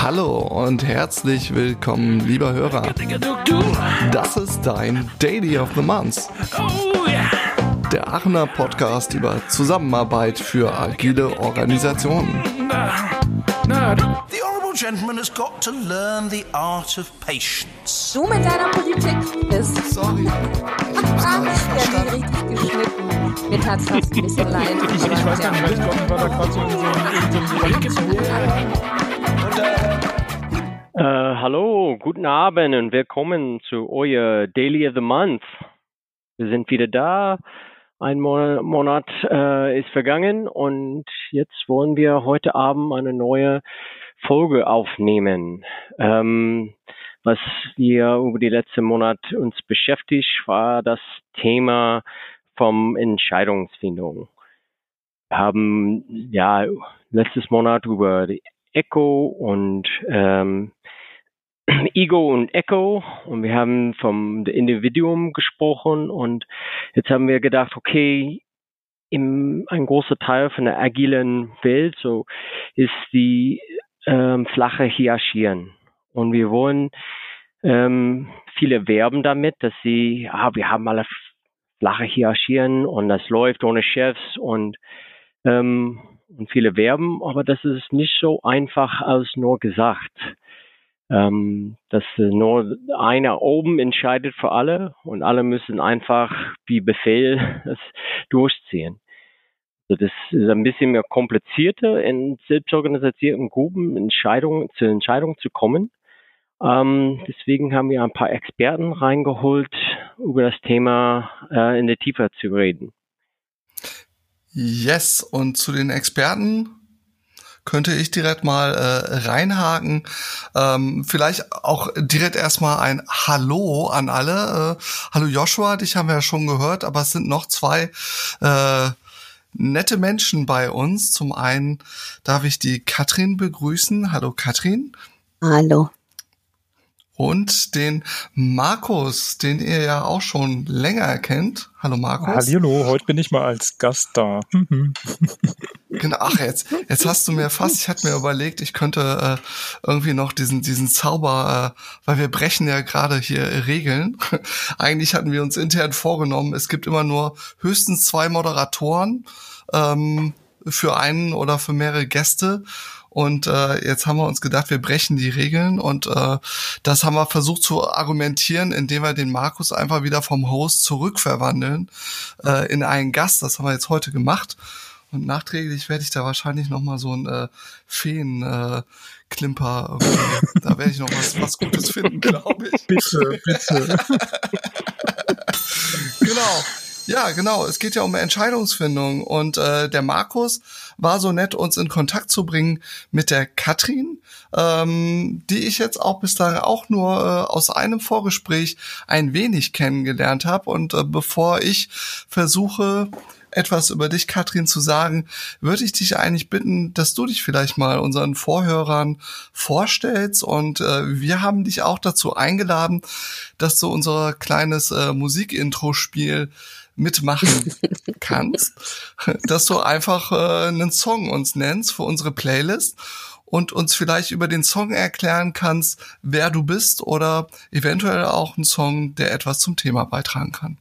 Hallo und herzlich willkommen, lieber Hörer. Das ist dein Daily of the Month. Der Aachener Podcast über Zusammenarbeit für agile Organisationen. Gentleman has got to learn the art of patience. Du mit deiner Politik bist. Sorry. Ah, der hat richtig geschnitten. Mir tat es fast ein bisschen leid. Ich, ich weiß gar nicht, weil ich glaube, ich war da gerade so in so einem Äh, hallo, guten Abend und willkommen zu euer Daily of the Month. Wir sind wieder da. Ein Mo Monat äh, ist vergangen und jetzt wollen wir heute Abend eine neue Folge aufnehmen. Ähm, was wir über die letzten Monat uns beschäftigt, war das Thema vom Entscheidungsfindung. Wir haben ja letztes Monat über Echo und ähm, Ego und Echo und wir haben vom Individuum gesprochen und jetzt haben wir gedacht, okay, im, ein großer Teil von der agilen Welt so ist die ähm, flache Hierarchien und wir wollen ähm, viele werben damit, dass sie, ah, wir haben alle flache Hierarchien und das läuft ohne Chefs und ähm, und viele werben, aber das ist nicht so einfach als nur gesagt ähm, dass nur einer oben entscheidet für alle und alle müssen einfach wie Befehl das durchziehen. Also das ist ein bisschen mehr komplizierter in selbstorganisierten Gruppen Entscheidungen zu Entscheidungen zu kommen. Ähm, deswegen haben wir ein paar Experten reingeholt, über das Thema äh, in der Tiefe zu reden. Yes, und zu den Experten könnte ich direkt mal äh, reinhaken. Ähm, vielleicht auch direkt erstmal ein Hallo an alle. Äh, hallo Joshua, dich haben wir ja schon gehört, aber es sind noch zwei äh, nette Menschen bei uns. Zum einen darf ich die Katrin begrüßen. Hallo Katrin. Hallo und den Markus, den ihr ja auch schon länger kennt. Hallo Markus. Hallo, heute bin ich mal als Gast da. genau, ach jetzt, jetzt hast du mir fast, ich hatte mir überlegt, ich könnte äh, irgendwie noch diesen diesen Zauber, äh, weil wir brechen ja gerade hier Regeln. Eigentlich hatten wir uns intern vorgenommen, es gibt immer nur höchstens zwei Moderatoren ähm, für einen oder für mehrere Gäste. Und äh, jetzt haben wir uns gedacht, wir brechen die Regeln und äh, das haben wir versucht zu argumentieren, indem wir den Markus einfach wieder vom Host zurückverwandeln äh, in einen Gast. Das haben wir jetzt heute gemacht. Und nachträglich werde ich da wahrscheinlich noch mal so ein äh, Feen äh, Klimper, da werde ich noch was, was Gutes finden, glaube ich. Bitte, bitte. genau. Ja, genau. Es geht ja um Entscheidungsfindung. Und äh, der Markus war so nett, uns in Kontakt zu bringen mit der Katrin, ähm, die ich jetzt auch bis dahin auch nur äh, aus einem Vorgespräch ein wenig kennengelernt habe. Und äh, bevor ich versuche, etwas über dich, Katrin, zu sagen, würde ich dich eigentlich bitten, dass du dich vielleicht mal unseren Vorhörern vorstellst. Und äh, wir haben dich auch dazu eingeladen, dass du unser kleines äh, Musikintro-Spiel mitmachen kannst, dass du einfach äh, einen Song uns nennst für unsere Playlist und uns vielleicht über den Song erklären kannst, wer du bist oder eventuell auch einen Song, der etwas zum Thema beitragen kann.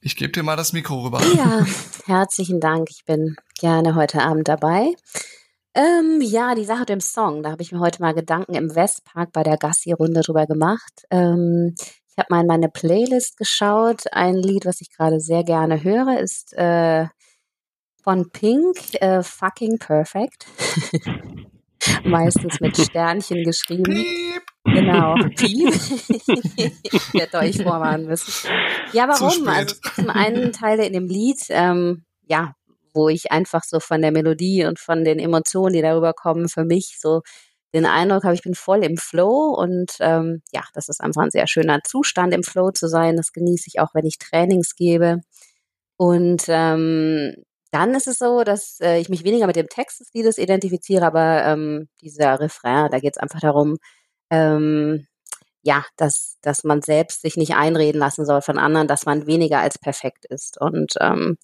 Ich gebe dir mal das Mikro rüber. Ja, herzlichen Dank. Ich bin gerne heute Abend dabei. Ähm, ja, die Sache mit dem Song, da habe ich mir heute mal Gedanken im Westpark bei der Gassi-Runde drüber gemacht. Ähm, ich habe mal in meine Playlist geschaut. Ein Lied, was ich gerade sehr gerne höre, ist äh, von Pink, äh, Fucking Perfect. Meistens mit Sternchen geschrieben. Piep. Genau, Piep. Hätte euch vorwarnen müssen. Ja, warum? Also zum einen Teile in dem Lied, ähm, ja, wo ich einfach so von der Melodie und von den Emotionen, die darüber kommen, für mich so den Eindruck habe, ich bin voll im Flow und ähm, ja, das ist einfach ein sehr schöner Zustand, im Flow zu sein. Das genieße ich auch, wenn ich Trainings gebe. Und ähm, dann ist es so, dass äh, ich mich weniger mit dem Text des Liedes identifiziere, aber ähm, dieser Refrain, da geht es einfach darum, ähm, ja, dass, dass man selbst sich nicht einreden lassen soll von anderen, dass man weniger als perfekt ist. Und ähm,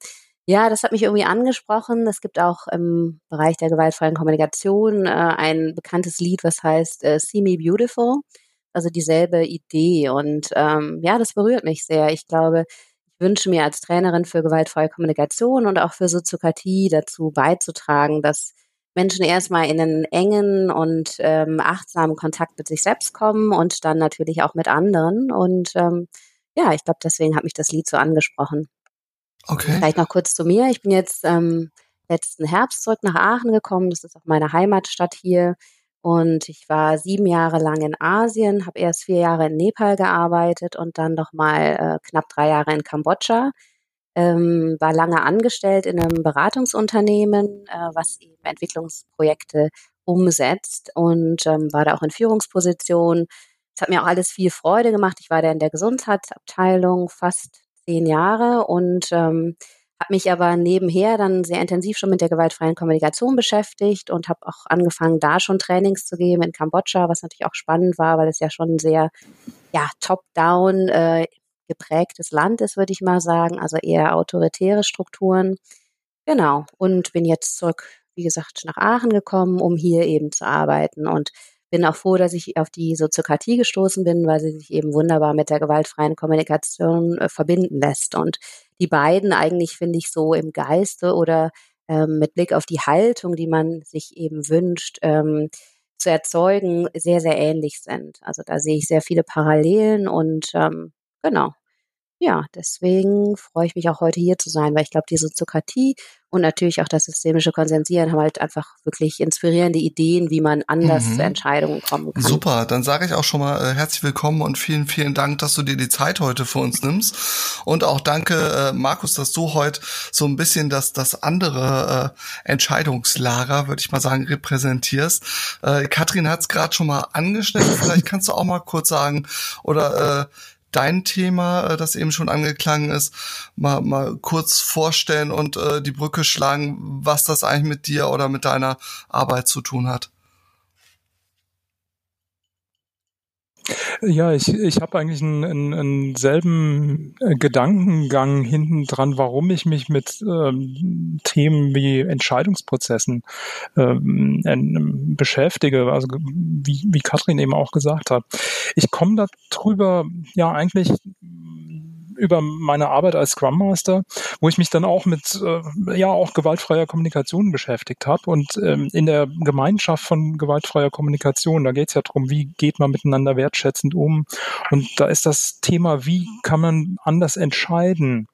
Ja, das hat mich irgendwie angesprochen. Es gibt auch im Bereich der gewaltfreien Kommunikation äh, ein bekanntes Lied, was heißt äh, See Me Beautiful. Also dieselbe Idee. Und ähm, ja, das berührt mich sehr. Ich glaube, ich wünsche mir als Trainerin für gewaltfreie Kommunikation und auch für Soziokratie dazu beizutragen, dass Menschen erstmal in einen engen und ähm, achtsamen Kontakt mit sich selbst kommen und dann natürlich auch mit anderen. Und ähm, ja, ich glaube, deswegen hat mich das Lied so angesprochen. Okay. Vielleicht noch kurz zu mir. Ich bin jetzt ähm, letzten Herbst zurück nach Aachen gekommen. Das ist auch meine Heimatstadt hier. Und ich war sieben Jahre lang in Asien, habe erst vier Jahre in Nepal gearbeitet und dann noch mal äh, knapp drei Jahre in Kambodscha. Ähm, war lange angestellt in einem Beratungsunternehmen, äh, was eben Entwicklungsprojekte umsetzt und ähm, war da auch in Führungspositionen. Es hat mir auch alles viel Freude gemacht. Ich war da in der Gesundheitsabteilung fast zehn Jahre und ähm, habe mich aber nebenher dann sehr intensiv schon mit der gewaltfreien Kommunikation beschäftigt und habe auch angefangen, da schon Trainings zu geben in Kambodscha, was natürlich auch spannend war, weil es ja schon sehr ja, top-down äh, geprägtes Land ist, würde ich mal sagen, also eher autoritäre Strukturen. Genau. Und bin jetzt zurück, wie gesagt, nach Aachen gekommen, um hier eben zu arbeiten und bin auch froh, dass ich auf die Soziokratie gestoßen bin, weil sie sich eben wunderbar mit der gewaltfreien Kommunikation äh, verbinden lässt. Und die beiden eigentlich, finde ich, so im Geiste oder ähm, mit Blick auf die Haltung, die man sich eben wünscht, ähm, zu erzeugen, sehr, sehr ähnlich sind. Also da sehe ich sehr viele Parallelen und ähm, genau, ja, deswegen freue ich mich auch heute hier zu sein, weil ich glaube, die Soziokratie und natürlich auch das systemische Konsensieren haben halt einfach wirklich inspirierende Ideen, wie man anders mhm. zu Entscheidungen kommen kann. Super, dann sage ich auch schon mal äh, herzlich willkommen und vielen, vielen Dank, dass du dir die Zeit heute für uns nimmst. Und auch danke, äh, Markus, dass du heute so ein bisschen das, das andere äh, Entscheidungslager, würde ich mal sagen, repräsentierst. Äh, Katrin hat es gerade schon mal angeschnitten, vielleicht kannst du auch mal kurz sagen oder äh, dein Thema, äh, das eben schon angeklangen ist, mal, mal kurz vorstellen und äh, die Brücke schlagen, was das eigentlich mit dir oder mit deiner Arbeit zu tun hat. Ja, ich, ich habe eigentlich einen, einen, einen selben äh, Gedankengang hinten dran, warum ich mich mit ähm, Themen wie Entscheidungsprozessen ähm, beschäftige, also wie, wie Katrin eben auch gesagt hat. Ich komme darüber ja eigentlich über meine Arbeit als Scrum Master, wo ich mich dann auch mit äh, ja auch gewaltfreier Kommunikation beschäftigt habe. Und ähm, in der Gemeinschaft von gewaltfreier Kommunikation, da geht es ja darum, wie geht man miteinander wertschätzend um. Und da ist das Thema, wie kann man anders entscheiden,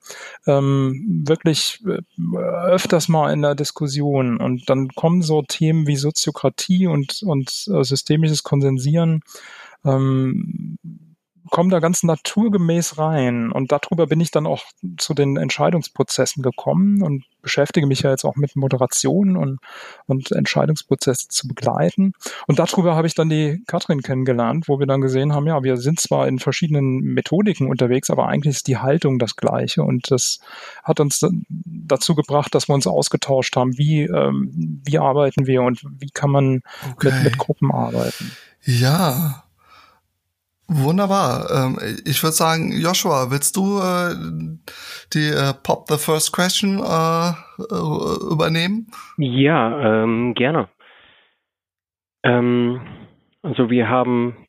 ähm, wirklich äh, öfters mal in der Diskussion. Und dann kommen so Themen wie Soziokratie und und äh, systemisches Konsensieren ähm, komme da ganz naturgemäß rein. Und darüber bin ich dann auch zu den Entscheidungsprozessen gekommen und beschäftige mich ja jetzt auch mit Moderation und, und Entscheidungsprozesse zu begleiten. Und darüber habe ich dann die Katrin kennengelernt, wo wir dann gesehen haben, ja, wir sind zwar in verschiedenen Methodiken unterwegs, aber eigentlich ist die Haltung das gleiche. Und das hat uns dazu gebracht, dass wir uns ausgetauscht haben, wie, ähm, wie arbeiten wir und wie kann man okay. mit, mit Gruppen arbeiten. Ja, Wunderbar. Ähm, ich würde sagen, Joshua, willst du äh, die äh, Pop the First Question äh, übernehmen? Ja, ähm, gerne. Ähm, also wir haben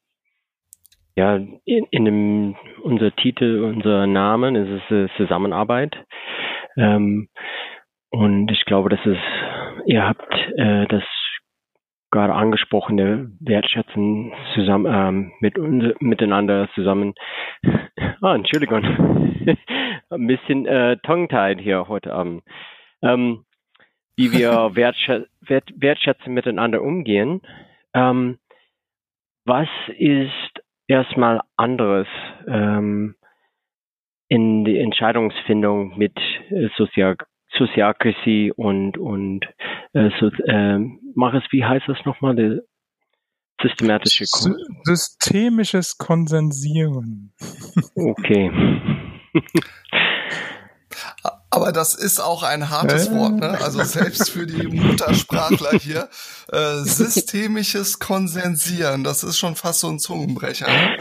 ja in, in dem unser Titel, unser Name, ist es Zusammenarbeit. Ähm, und ich glaube, dass es ihr habt äh, das gerade angesprochene Wertschätzen zusammen ähm, mit uns miteinander zusammen. ah, Entschuldigung, ein bisschen äh, tongue-tied hier heute Abend. Ähm, wie wir wertschä wert wertschätzen miteinander umgehen. Ähm, was ist erstmal anderes ähm, in die Entscheidungsfindung mit äh, Sozial Soziokratie und, und äh, so, äh, mach es, wie heißt das nochmal? Der systematische Kon Systemisches Konsensieren. Okay. Aber das ist auch ein hartes äh? Wort, ne? Also selbst für die Muttersprachler hier. Äh, systemisches Konsensieren, das ist schon fast so ein Zungenbrecher. Ne?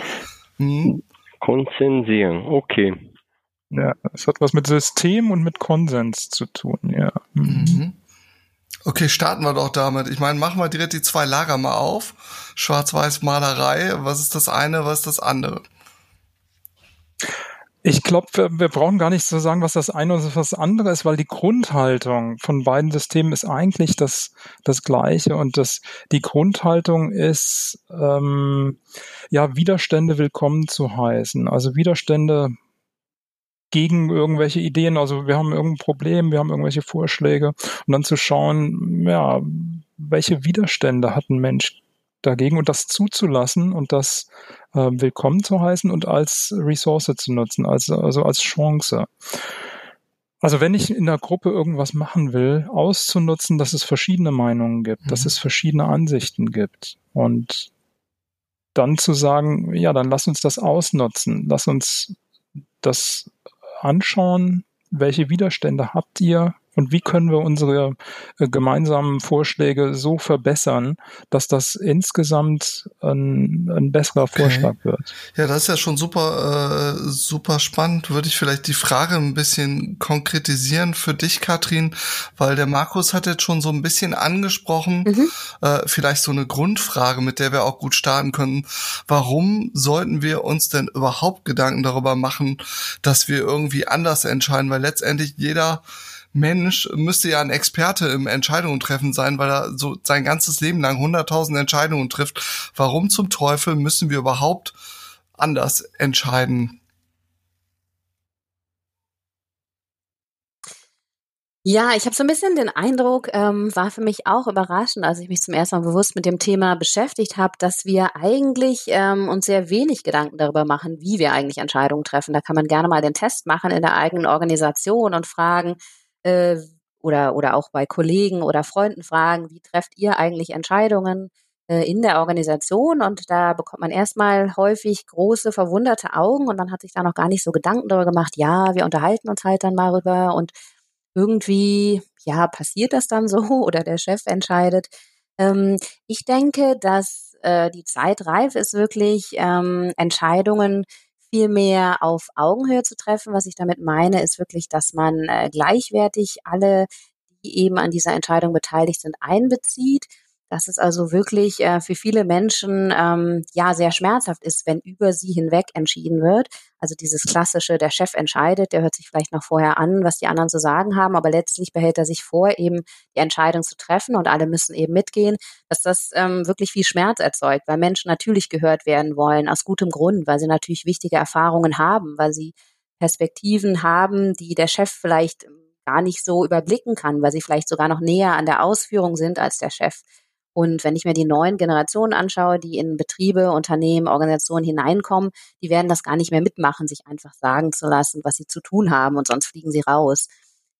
Hm? Konsensieren, okay. Ja, es hat was mit System und mit Konsens zu tun, ja. Mhm. Okay, starten wir doch damit. Ich meine, machen wir direkt die zwei Lager mal auf. Schwarz-Weiß-Malerei, was ist das eine, was ist das andere? Ich glaube, wir, wir, brauchen gar nicht zu sagen, was das eine oder was das andere ist, weil die Grundhaltung von beiden Systemen ist eigentlich das, das gleiche. Und das, die Grundhaltung ist, ähm, ja, Widerstände willkommen zu heißen. Also Widerstände gegen irgendwelche Ideen. Also wir haben irgendein Problem, wir haben irgendwelche Vorschläge und dann zu schauen, ja, welche Widerstände hat ein Mensch dagegen und das zuzulassen und das äh, willkommen zu heißen und als Ressource zu nutzen, also, also als Chance. Also wenn ich in der Gruppe irgendwas machen will, auszunutzen, dass es verschiedene Meinungen gibt, mhm. dass es verschiedene Ansichten gibt und dann zu sagen, ja, dann lass uns das ausnutzen, lass uns das anschauen, welche Widerstände habt ihr, und wie können wir unsere äh, gemeinsamen Vorschläge so verbessern, dass das insgesamt ein, ein besserer Vorschlag okay. wird. Ja, das ist ja schon super, äh, super spannend. Würde ich vielleicht die Frage ein bisschen konkretisieren für dich, Katrin, weil der Markus hat jetzt schon so ein bisschen angesprochen, mhm. äh, vielleicht so eine Grundfrage, mit der wir auch gut starten können. Warum sollten wir uns denn überhaupt Gedanken darüber machen, dass wir irgendwie anders entscheiden? Weil letztendlich jeder Mensch müsste ja ein Experte im Entscheidungen treffen sein, weil er so sein ganzes Leben lang hunderttausend Entscheidungen trifft. Warum zum Teufel müssen wir überhaupt anders entscheiden? Ja, ich habe so ein bisschen den Eindruck, ähm, war für mich auch überraschend, als ich mich zum ersten Mal bewusst mit dem Thema beschäftigt habe, dass wir eigentlich ähm, uns sehr wenig Gedanken darüber machen, wie wir eigentlich Entscheidungen treffen. Da kann man gerne mal den Test machen in der eigenen Organisation und fragen, äh, oder, oder auch bei Kollegen oder Freunden fragen, wie trefft ihr eigentlich Entscheidungen äh, in der Organisation? Und da bekommt man erstmal häufig große, verwunderte Augen und man hat sich da noch gar nicht so Gedanken darüber gemacht, ja, wir unterhalten uns halt dann mal rüber und irgendwie, ja, passiert das dann so oder der Chef entscheidet. Ähm, ich denke, dass äh, die Zeit reif ist, wirklich ähm, Entscheidungen viel mehr auf Augenhöhe zu treffen. Was ich damit meine, ist wirklich, dass man äh, gleichwertig alle, die eben an dieser Entscheidung beteiligt sind, einbezieht dass es also wirklich äh, für viele Menschen ähm, ja sehr schmerzhaft ist, wenn über sie hinweg entschieden wird. Also dieses klassische, der Chef entscheidet, der hört sich vielleicht noch vorher an, was die anderen zu sagen haben, aber letztlich behält er sich vor, eben die Entscheidung zu treffen und alle müssen eben mitgehen, dass das ähm, wirklich viel Schmerz erzeugt, weil Menschen natürlich gehört werden wollen, aus gutem Grund, weil sie natürlich wichtige Erfahrungen haben, weil sie Perspektiven haben, die der Chef vielleicht gar nicht so überblicken kann, weil sie vielleicht sogar noch näher an der Ausführung sind als der Chef. Und wenn ich mir die neuen Generationen anschaue, die in Betriebe, Unternehmen, Organisationen hineinkommen, die werden das gar nicht mehr mitmachen, sich einfach sagen zu lassen, was sie zu tun haben und sonst fliegen sie raus.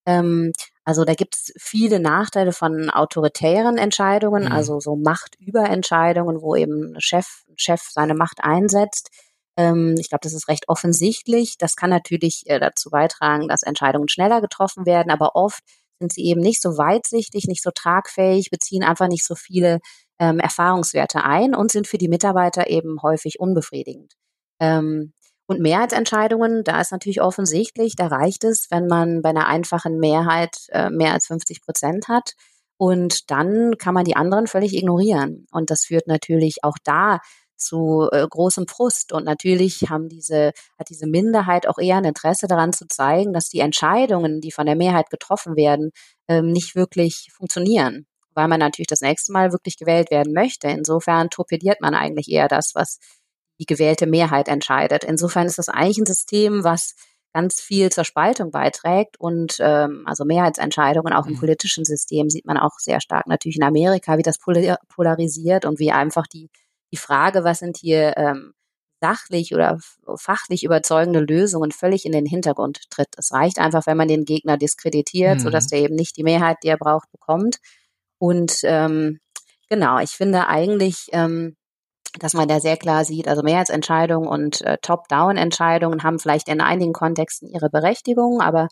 Ähm, also da gibt es viele Nachteile von autoritären Entscheidungen, mhm. also so Machtüberentscheidungen, wo eben Chef, Chef seine Macht einsetzt. Ähm, ich glaube, das ist recht offensichtlich. Das kann natürlich äh, dazu beitragen, dass Entscheidungen schneller getroffen werden, aber oft sind sie eben nicht so weitsichtig, nicht so tragfähig, beziehen einfach nicht so viele ähm, Erfahrungswerte ein und sind für die Mitarbeiter eben häufig unbefriedigend. Ähm, und Mehrheitsentscheidungen, da ist natürlich offensichtlich, da reicht es, wenn man bei einer einfachen Mehrheit äh, mehr als 50 Prozent hat. Und dann kann man die anderen völlig ignorieren. Und das führt natürlich auch da zu äh, großem Frust. Und natürlich haben diese, hat diese Minderheit auch eher ein Interesse daran zu zeigen, dass die Entscheidungen, die von der Mehrheit getroffen werden, ähm, nicht wirklich funktionieren, weil man natürlich das nächste Mal wirklich gewählt werden möchte. Insofern torpediert man eigentlich eher das, was die gewählte Mehrheit entscheidet. Insofern ist das eigentlich ein System, was ganz viel zur Spaltung beiträgt und ähm, also Mehrheitsentscheidungen auch im mhm. politischen System sieht man auch sehr stark natürlich in Amerika, wie das polarisiert und wie einfach die die Frage, was sind hier ähm, sachlich oder fachlich überzeugende Lösungen völlig in den Hintergrund tritt. Es reicht einfach, wenn man den Gegner diskreditiert, mhm. sodass der eben nicht die Mehrheit, die er braucht, bekommt. Und ähm, genau, ich finde eigentlich, ähm, dass man da sehr klar sieht, also Mehrheitsentscheidungen und äh, Top-Down-Entscheidungen haben vielleicht in einigen Kontexten ihre Berechtigung, aber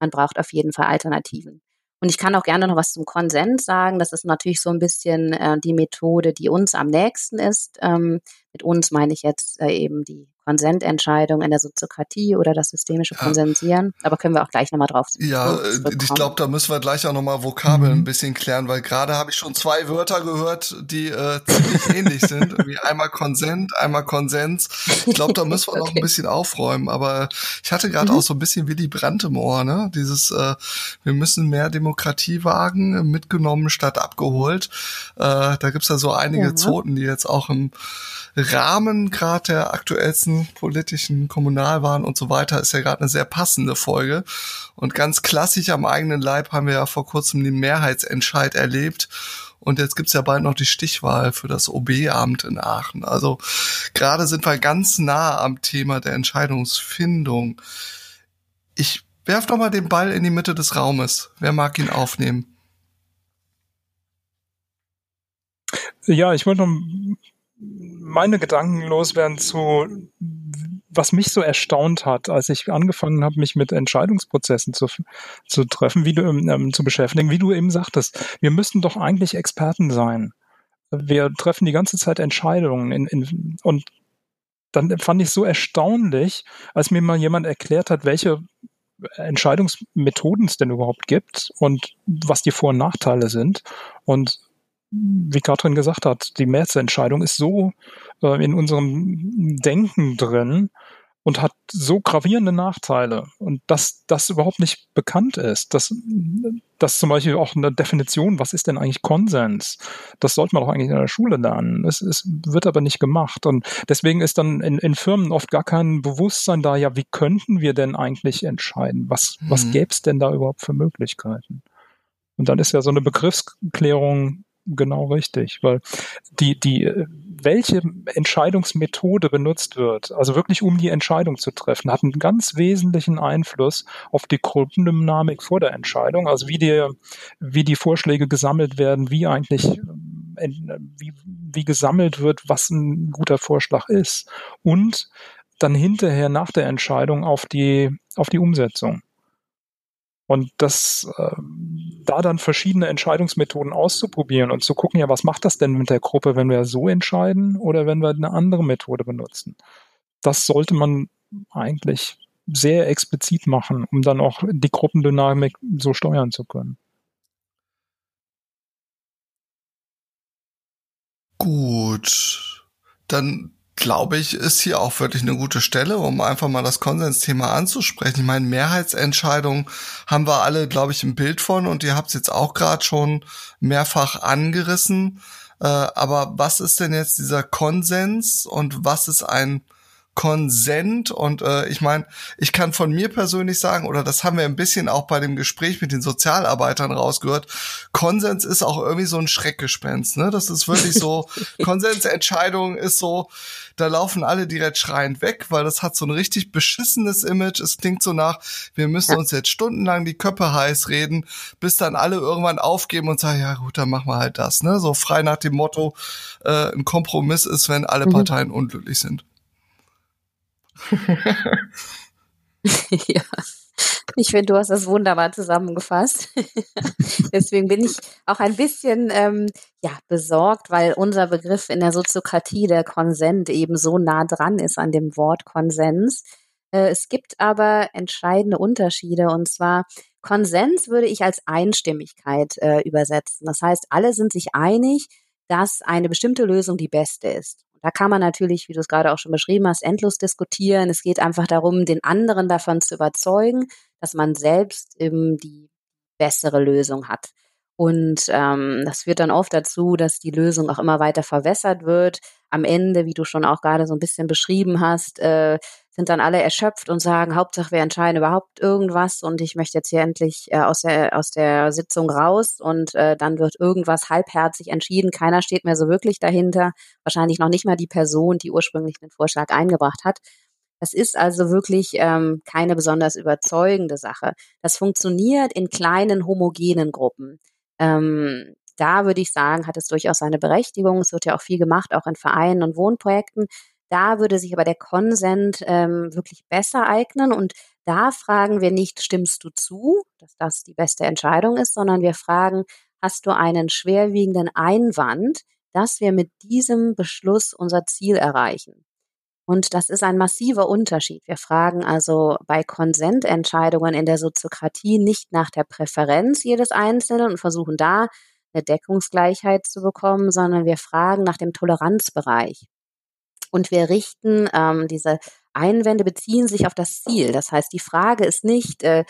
man braucht auf jeden Fall Alternativen. Und ich kann auch gerne noch was zum Konsens sagen. Das ist natürlich so ein bisschen äh, die Methode, die uns am nächsten ist, ähm, Mit uns meine ich jetzt äh, eben die Konsententscheidung in der Soziokratie oder das systemische Konsensieren. Aber können wir auch gleich nochmal drauf Ja, ich glaube, da müssen wir gleich auch nochmal Vokabeln mhm. ein bisschen klären, weil gerade habe ich schon zwei Wörter gehört, die äh, ziemlich ähnlich sind. Irgendwie einmal Konsent, einmal Konsens. Ich glaube, da müssen wir okay. noch ein bisschen aufräumen. Aber ich hatte gerade mhm. auch so ein bisschen Willy Brandt im Ohr, ne? Dieses, äh, wir müssen mehr Demokratie wagen, mitgenommen statt abgeholt. Äh, da gibt's ja so einige ja. Zoten, die jetzt auch im Rahmen gerade der aktuellsten politischen Kommunalwahlen und so weiter ist ja gerade eine sehr passende Folge. Und ganz klassisch am eigenen Leib haben wir ja vor kurzem den Mehrheitsentscheid erlebt. Und jetzt gibt's ja bald noch die Stichwahl für das OB-Amt in Aachen. Also gerade sind wir ganz nah am Thema der Entscheidungsfindung. Ich werf doch mal den Ball in die Mitte des Raumes. Wer mag ihn aufnehmen? Ja, ich wollte noch meine Gedanken loswerden zu, was mich so erstaunt hat, als ich angefangen habe, mich mit Entscheidungsprozessen zu, zu treffen, wie du ähm, zu beschäftigen, wie du eben sagtest, wir müssten doch eigentlich Experten sein. Wir treffen die ganze Zeit Entscheidungen in, in, und dann fand ich so erstaunlich, als mir mal jemand erklärt hat, welche Entscheidungsmethoden es denn überhaupt gibt und was die Vor- und Nachteile sind. Und wie Katrin gesagt hat, die Märzentscheidung ist so äh, in unserem Denken drin und hat so gravierende Nachteile und dass das überhaupt nicht bekannt ist, dass das zum Beispiel auch eine Definition, was ist denn eigentlich Konsens? Das sollte man doch eigentlich in der Schule lernen. Es, es wird aber nicht gemacht und deswegen ist dann in, in, Firmen oft gar kein Bewusstsein da, ja, wie könnten wir denn eigentlich entscheiden? Was, mhm. was gäbe es denn da überhaupt für Möglichkeiten? Und dann ist ja so eine Begriffsklärung genau richtig, weil die, die, welche Entscheidungsmethode benutzt wird, also wirklich um die Entscheidung zu treffen, hat einen ganz wesentlichen Einfluss auf die Gruppendynamik vor der Entscheidung, also wie die, wie die Vorschläge gesammelt werden, wie eigentlich, äh, wie, wie gesammelt wird, was ein guter Vorschlag ist und dann hinterher nach der Entscheidung auf die, auf die Umsetzung. Und das, äh, da dann verschiedene Entscheidungsmethoden auszuprobieren und zu gucken, ja, was macht das denn mit der Gruppe, wenn wir so entscheiden oder wenn wir eine andere Methode benutzen? Das sollte man eigentlich sehr explizit machen, um dann auch die Gruppendynamik so steuern zu können. Gut. Dann glaube ich, ist hier auch wirklich eine gute Stelle, um einfach mal das Konsensthema anzusprechen. Ich meine, Mehrheitsentscheidungen haben wir alle, glaube ich, ein Bild von und ihr habt es jetzt auch gerade schon mehrfach angerissen. Äh, aber was ist denn jetzt dieser Konsens und was ist ein Konsent und äh, ich meine, ich kann von mir persönlich sagen, oder das haben wir ein bisschen auch bei dem Gespräch mit den Sozialarbeitern rausgehört, Konsens ist auch irgendwie so ein Schreckgespenst, ne? Das ist wirklich so, Konsensentscheidung ist so, da laufen alle direkt schreiend weg, weil das hat so ein richtig beschissenes Image. Es klingt so nach, wir müssen uns jetzt stundenlang die Köpfe heiß reden, bis dann alle irgendwann aufgeben und sagen, ja gut, dann machen wir halt das, ne? So frei nach dem Motto, äh, ein Kompromiss ist, wenn alle mhm. Parteien unglücklich sind. ja. Ich finde, du hast das wunderbar zusammengefasst. Deswegen bin ich auch ein bisschen ähm, ja, besorgt, weil unser Begriff in der Soziokratie, der Konsent, eben so nah dran ist an dem Wort Konsens. Äh, es gibt aber entscheidende Unterschiede und zwar Konsens würde ich als Einstimmigkeit äh, übersetzen. Das heißt, alle sind sich einig, dass eine bestimmte Lösung die beste ist. Da kann man natürlich, wie du es gerade auch schon beschrieben hast, endlos diskutieren. Es geht einfach darum, den anderen davon zu überzeugen, dass man selbst eben die bessere Lösung hat. Und ähm, das führt dann oft dazu, dass die Lösung auch immer weiter verwässert wird. Am Ende, wie du schon auch gerade so ein bisschen beschrieben hast, äh, sind dann alle erschöpft und sagen, Hauptsache wir entscheiden überhaupt irgendwas und ich möchte jetzt hier endlich äh, aus, der, aus der Sitzung raus und äh, dann wird irgendwas halbherzig entschieden. Keiner steht mehr so wirklich dahinter. Wahrscheinlich noch nicht mal die Person, die ursprünglich den Vorschlag eingebracht hat. Das ist also wirklich ähm, keine besonders überzeugende Sache. Das funktioniert in kleinen homogenen Gruppen. Ähm, da würde ich sagen, hat es durchaus seine Berechtigung. Es wird ja auch viel gemacht, auch in Vereinen und Wohnprojekten. Da würde sich aber der Konsent ähm, wirklich besser eignen und da fragen wir nicht, stimmst du zu, dass das die beste Entscheidung ist, sondern wir fragen, hast du einen schwerwiegenden Einwand dass wir mit diesem Beschluss unser Ziel erreichen. Und das ist ein massiver Unterschied. Wir fragen also bei Konsententscheidungen in der Soziokratie nicht nach der Präferenz jedes Einzelnen und versuchen da eine Deckungsgleichheit zu bekommen, sondern wir fragen nach dem Toleranzbereich. Und wir richten ähm, diese Einwände beziehen sich auf das Ziel. Das heißt, die Frage ist nicht, äh,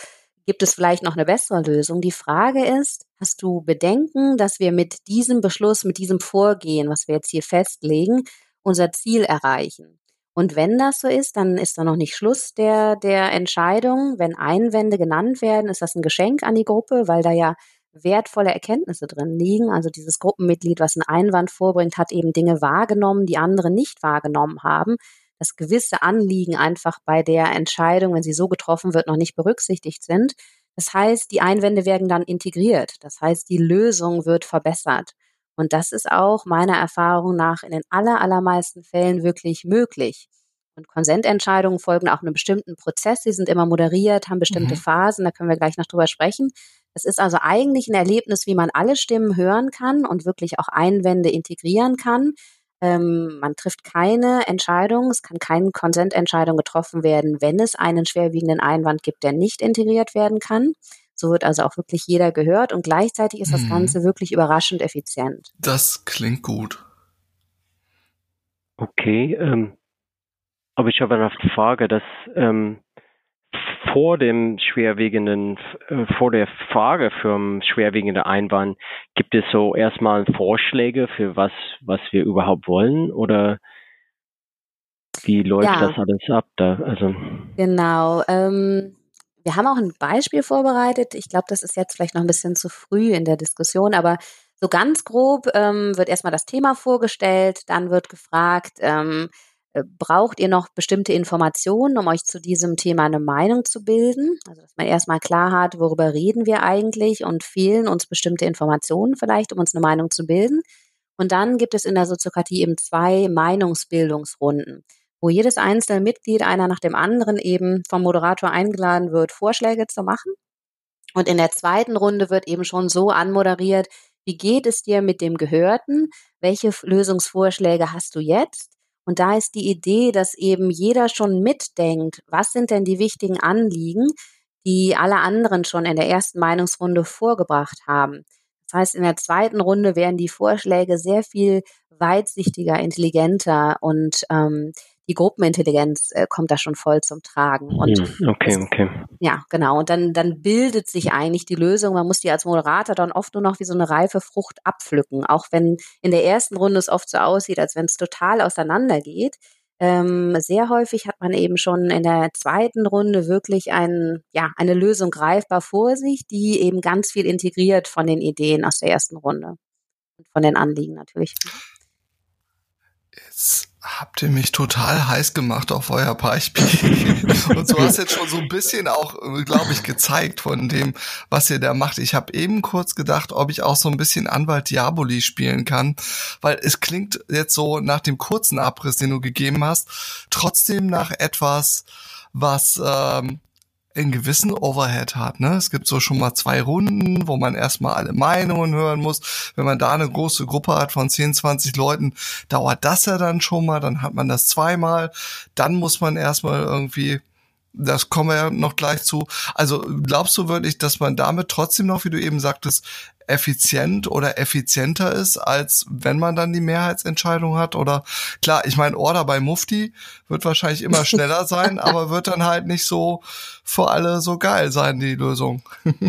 gibt es vielleicht noch eine bessere Lösung? Die Frage ist, hast du Bedenken, dass wir mit diesem Beschluss, mit diesem Vorgehen, was wir jetzt hier festlegen, unser Ziel erreichen? Und wenn das so ist, dann ist da noch nicht Schluss der, der Entscheidung. Wenn Einwände genannt werden, ist das ein Geschenk an die Gruppe, weil da ja wertvolle Erkenntnisse drin liegen. Also dieses Gruppenmitglied, was einen Einwand vorbringt, hat eben Dinge wahrgenommen, die andere nicht wahrgenommen haben. Dass gewisse Anliegen einfach bei der Entscheidung, wenn sie so getroffen wird, noch nicht berücksichtigt sind. Das heißt, die Einwände werden dann integriert. Das heißt, die Lösung wird verbessert. Und das ist auch meiner Erfahrung nach in den aller, allermeisten Fällen wirklich möglich. Und Konsententscheidungen folgen auch einem bestimmten Prozess. Sie sind immer moderiert, haben bestimmte mhm. Phasen. Da können wir gleich noch drüber sprechen. Es ist also eigentlich ein Erlebnis, wie man alle Stimmen hören kann und wirklich auch Einwände integrieren kann. Ähm, man trifft keine Entscheidung, es kann keine Konsententscheidung getroffen werden, wenn es einen schwerwiegenden Einwand gibt, der nicht integriert werden kann. So wird also auch wirklich jeder gehört und gleichzeitig ist das mhm. Ganze wirklich überraschend effizient. Das klingt gut. Okay, ähm, aber ich habe eine Frage, dass ähm, vor dem schwerwiegenden, äh, vor der Frage für schwerwiegende Einwand, gibt es so erstmal Vorschläge für was, was wir überhaupt wollen oder wie läuft ja. das alles ab da? Also genau. Ähm, wir haben auch ein Beispiel vorbereitet. Ich glaube, das ist jetzt vielleicht noch ein bisschen zu früh in der Diskussion, aber so ganz grob ähm, wird erstmal das Thema vorgestellt, dann wird gefragt, ähm, äh, braucht ihr noch bestimmte Informationen, um euch zu diesem Thema eine Meinung zu bilden? Also, dass man erstmal klar hat, worüber reden wir eigentlich und fehlen uns bestimmte Informationen vielleicht, um uns eine Meinung zu bilden. Und dann gibt es in der Soziokratie eben zwei Meinungsbildungsrunden wo jedes einzelne Mitglied einer nach dem anderen eben vom Moderator eingeladen wird, Vorschläge zu machen. Und in der zweiten Runde wird eben schon so anmoderiert, wie geht es dir mit dem Gehörten? Welche Lösungsvorschläge hast du jetzt? Und da ist die Idee, dass eben jeder schon mitdenkt, was sind denn die wichtigen Anliegen, die alle anderen schon in der ersten Meinungsrunde vorgebracht haben. Das heißt, in der zweiten Runde werden die Vorschläge sehr viel weitsichtiger, intelligenter und ähm, die Gruppenintelligenz äh, kommt da schon voll zum Tragen. Und hm, okay, es, okay. Ja, genau. Und dann, dann bildet sich eigentlich die Lösung. Man muss die als Moderator dann oft nur noch wie so eine reife Frucht abpflücken. Auch wenn in der ersten Runde es oft so aussieht, als wenn es total auseinandergeht. Ähm, sehr häufig hat man eben schon in der zweiten Runde wirklich ein, ja, eine Lösung greifbar vor sich, die eben ganz viel integriert von den Ideen aus der ersten Runde und von den Anliegen natürlich. Jetzt habt ihr mich total heiß gemacht auf euer Beispiel. Und so hast jetzt schon so ein bisschen auch, glaube ich, gezeigt von dem, was ihr da macht. Ich habe eben kurz gedacht, ob ich auch so ein bisschen Anwalt Diaboli spielen kann, weil es klingt jetzt so nach dem kurzen Abriss, den du gegeben hast, trotzdem nach etwas, was ähm, einen gewissen Overhead hat. Ne? Es gibt so schon mal zwei Runden, wo man erstmal alle Meinungen hören muss. Wenn man da eine große Gruppe hat von 10, 20 Leuten, dauert das ja dann schon mal, dann hat man das zweimal. Dann muss man erstmal irgendwie das kommen wir ja noch gleich zu. Also glaubst du wirklich, dass man damit trotzdem noch, wie du eben sagtest, effizient oder effizienter ist, als wenn man dann die Mehrheitsentscheidung hat? Oder klar, ich meine, Order bei Mufti wird wahrscheinlich immer schneller sein, aber wird dann halt nicht so für alle so geil sein, die Lösung.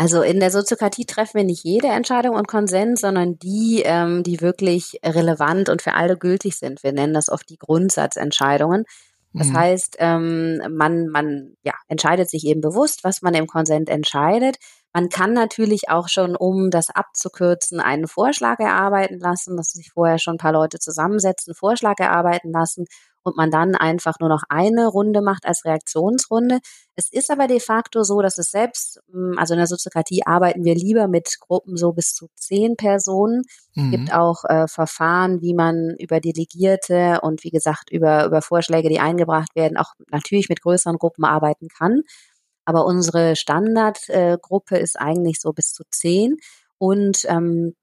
Also in der Soziokratie treffen wir nicht jede Entscheidung und Konsens, sondern die, ähm, die wirklich relevant und für alle gültig sind. Wir nennen das oft die Grundsatzentscheidungen. Das mhm. heißt, ähm, man, man ja, entscheidet sich eben bewusst, was man im Konsent entscheidet. Man kann natürlich auch schon, um das abzukürzen, einen Vorschlag erarbeiten lassen, dass sich vorher schon ein paar Leute zusammensetzen, Vorschlag erarbeiten lassen und man dann einfach nur noch eine Runde macht als Reaktionsrunde. Es ist aber de facto so, dass es selbst, hm, also in der Soziokratie arbeiten wir lieber mit Gruppen so bis zu zehn Personen. Mhm. Es gibt auch äh, Verfahren, wie man über Delegierte und wie gesagt über, über Vorschläge, die eingebracht werden, auch natürlich mit größeren Gruppen arbeiten kann. Aber unsere Standardgruppe äh, ist eigentlich so bis zu zehn. Und ähm,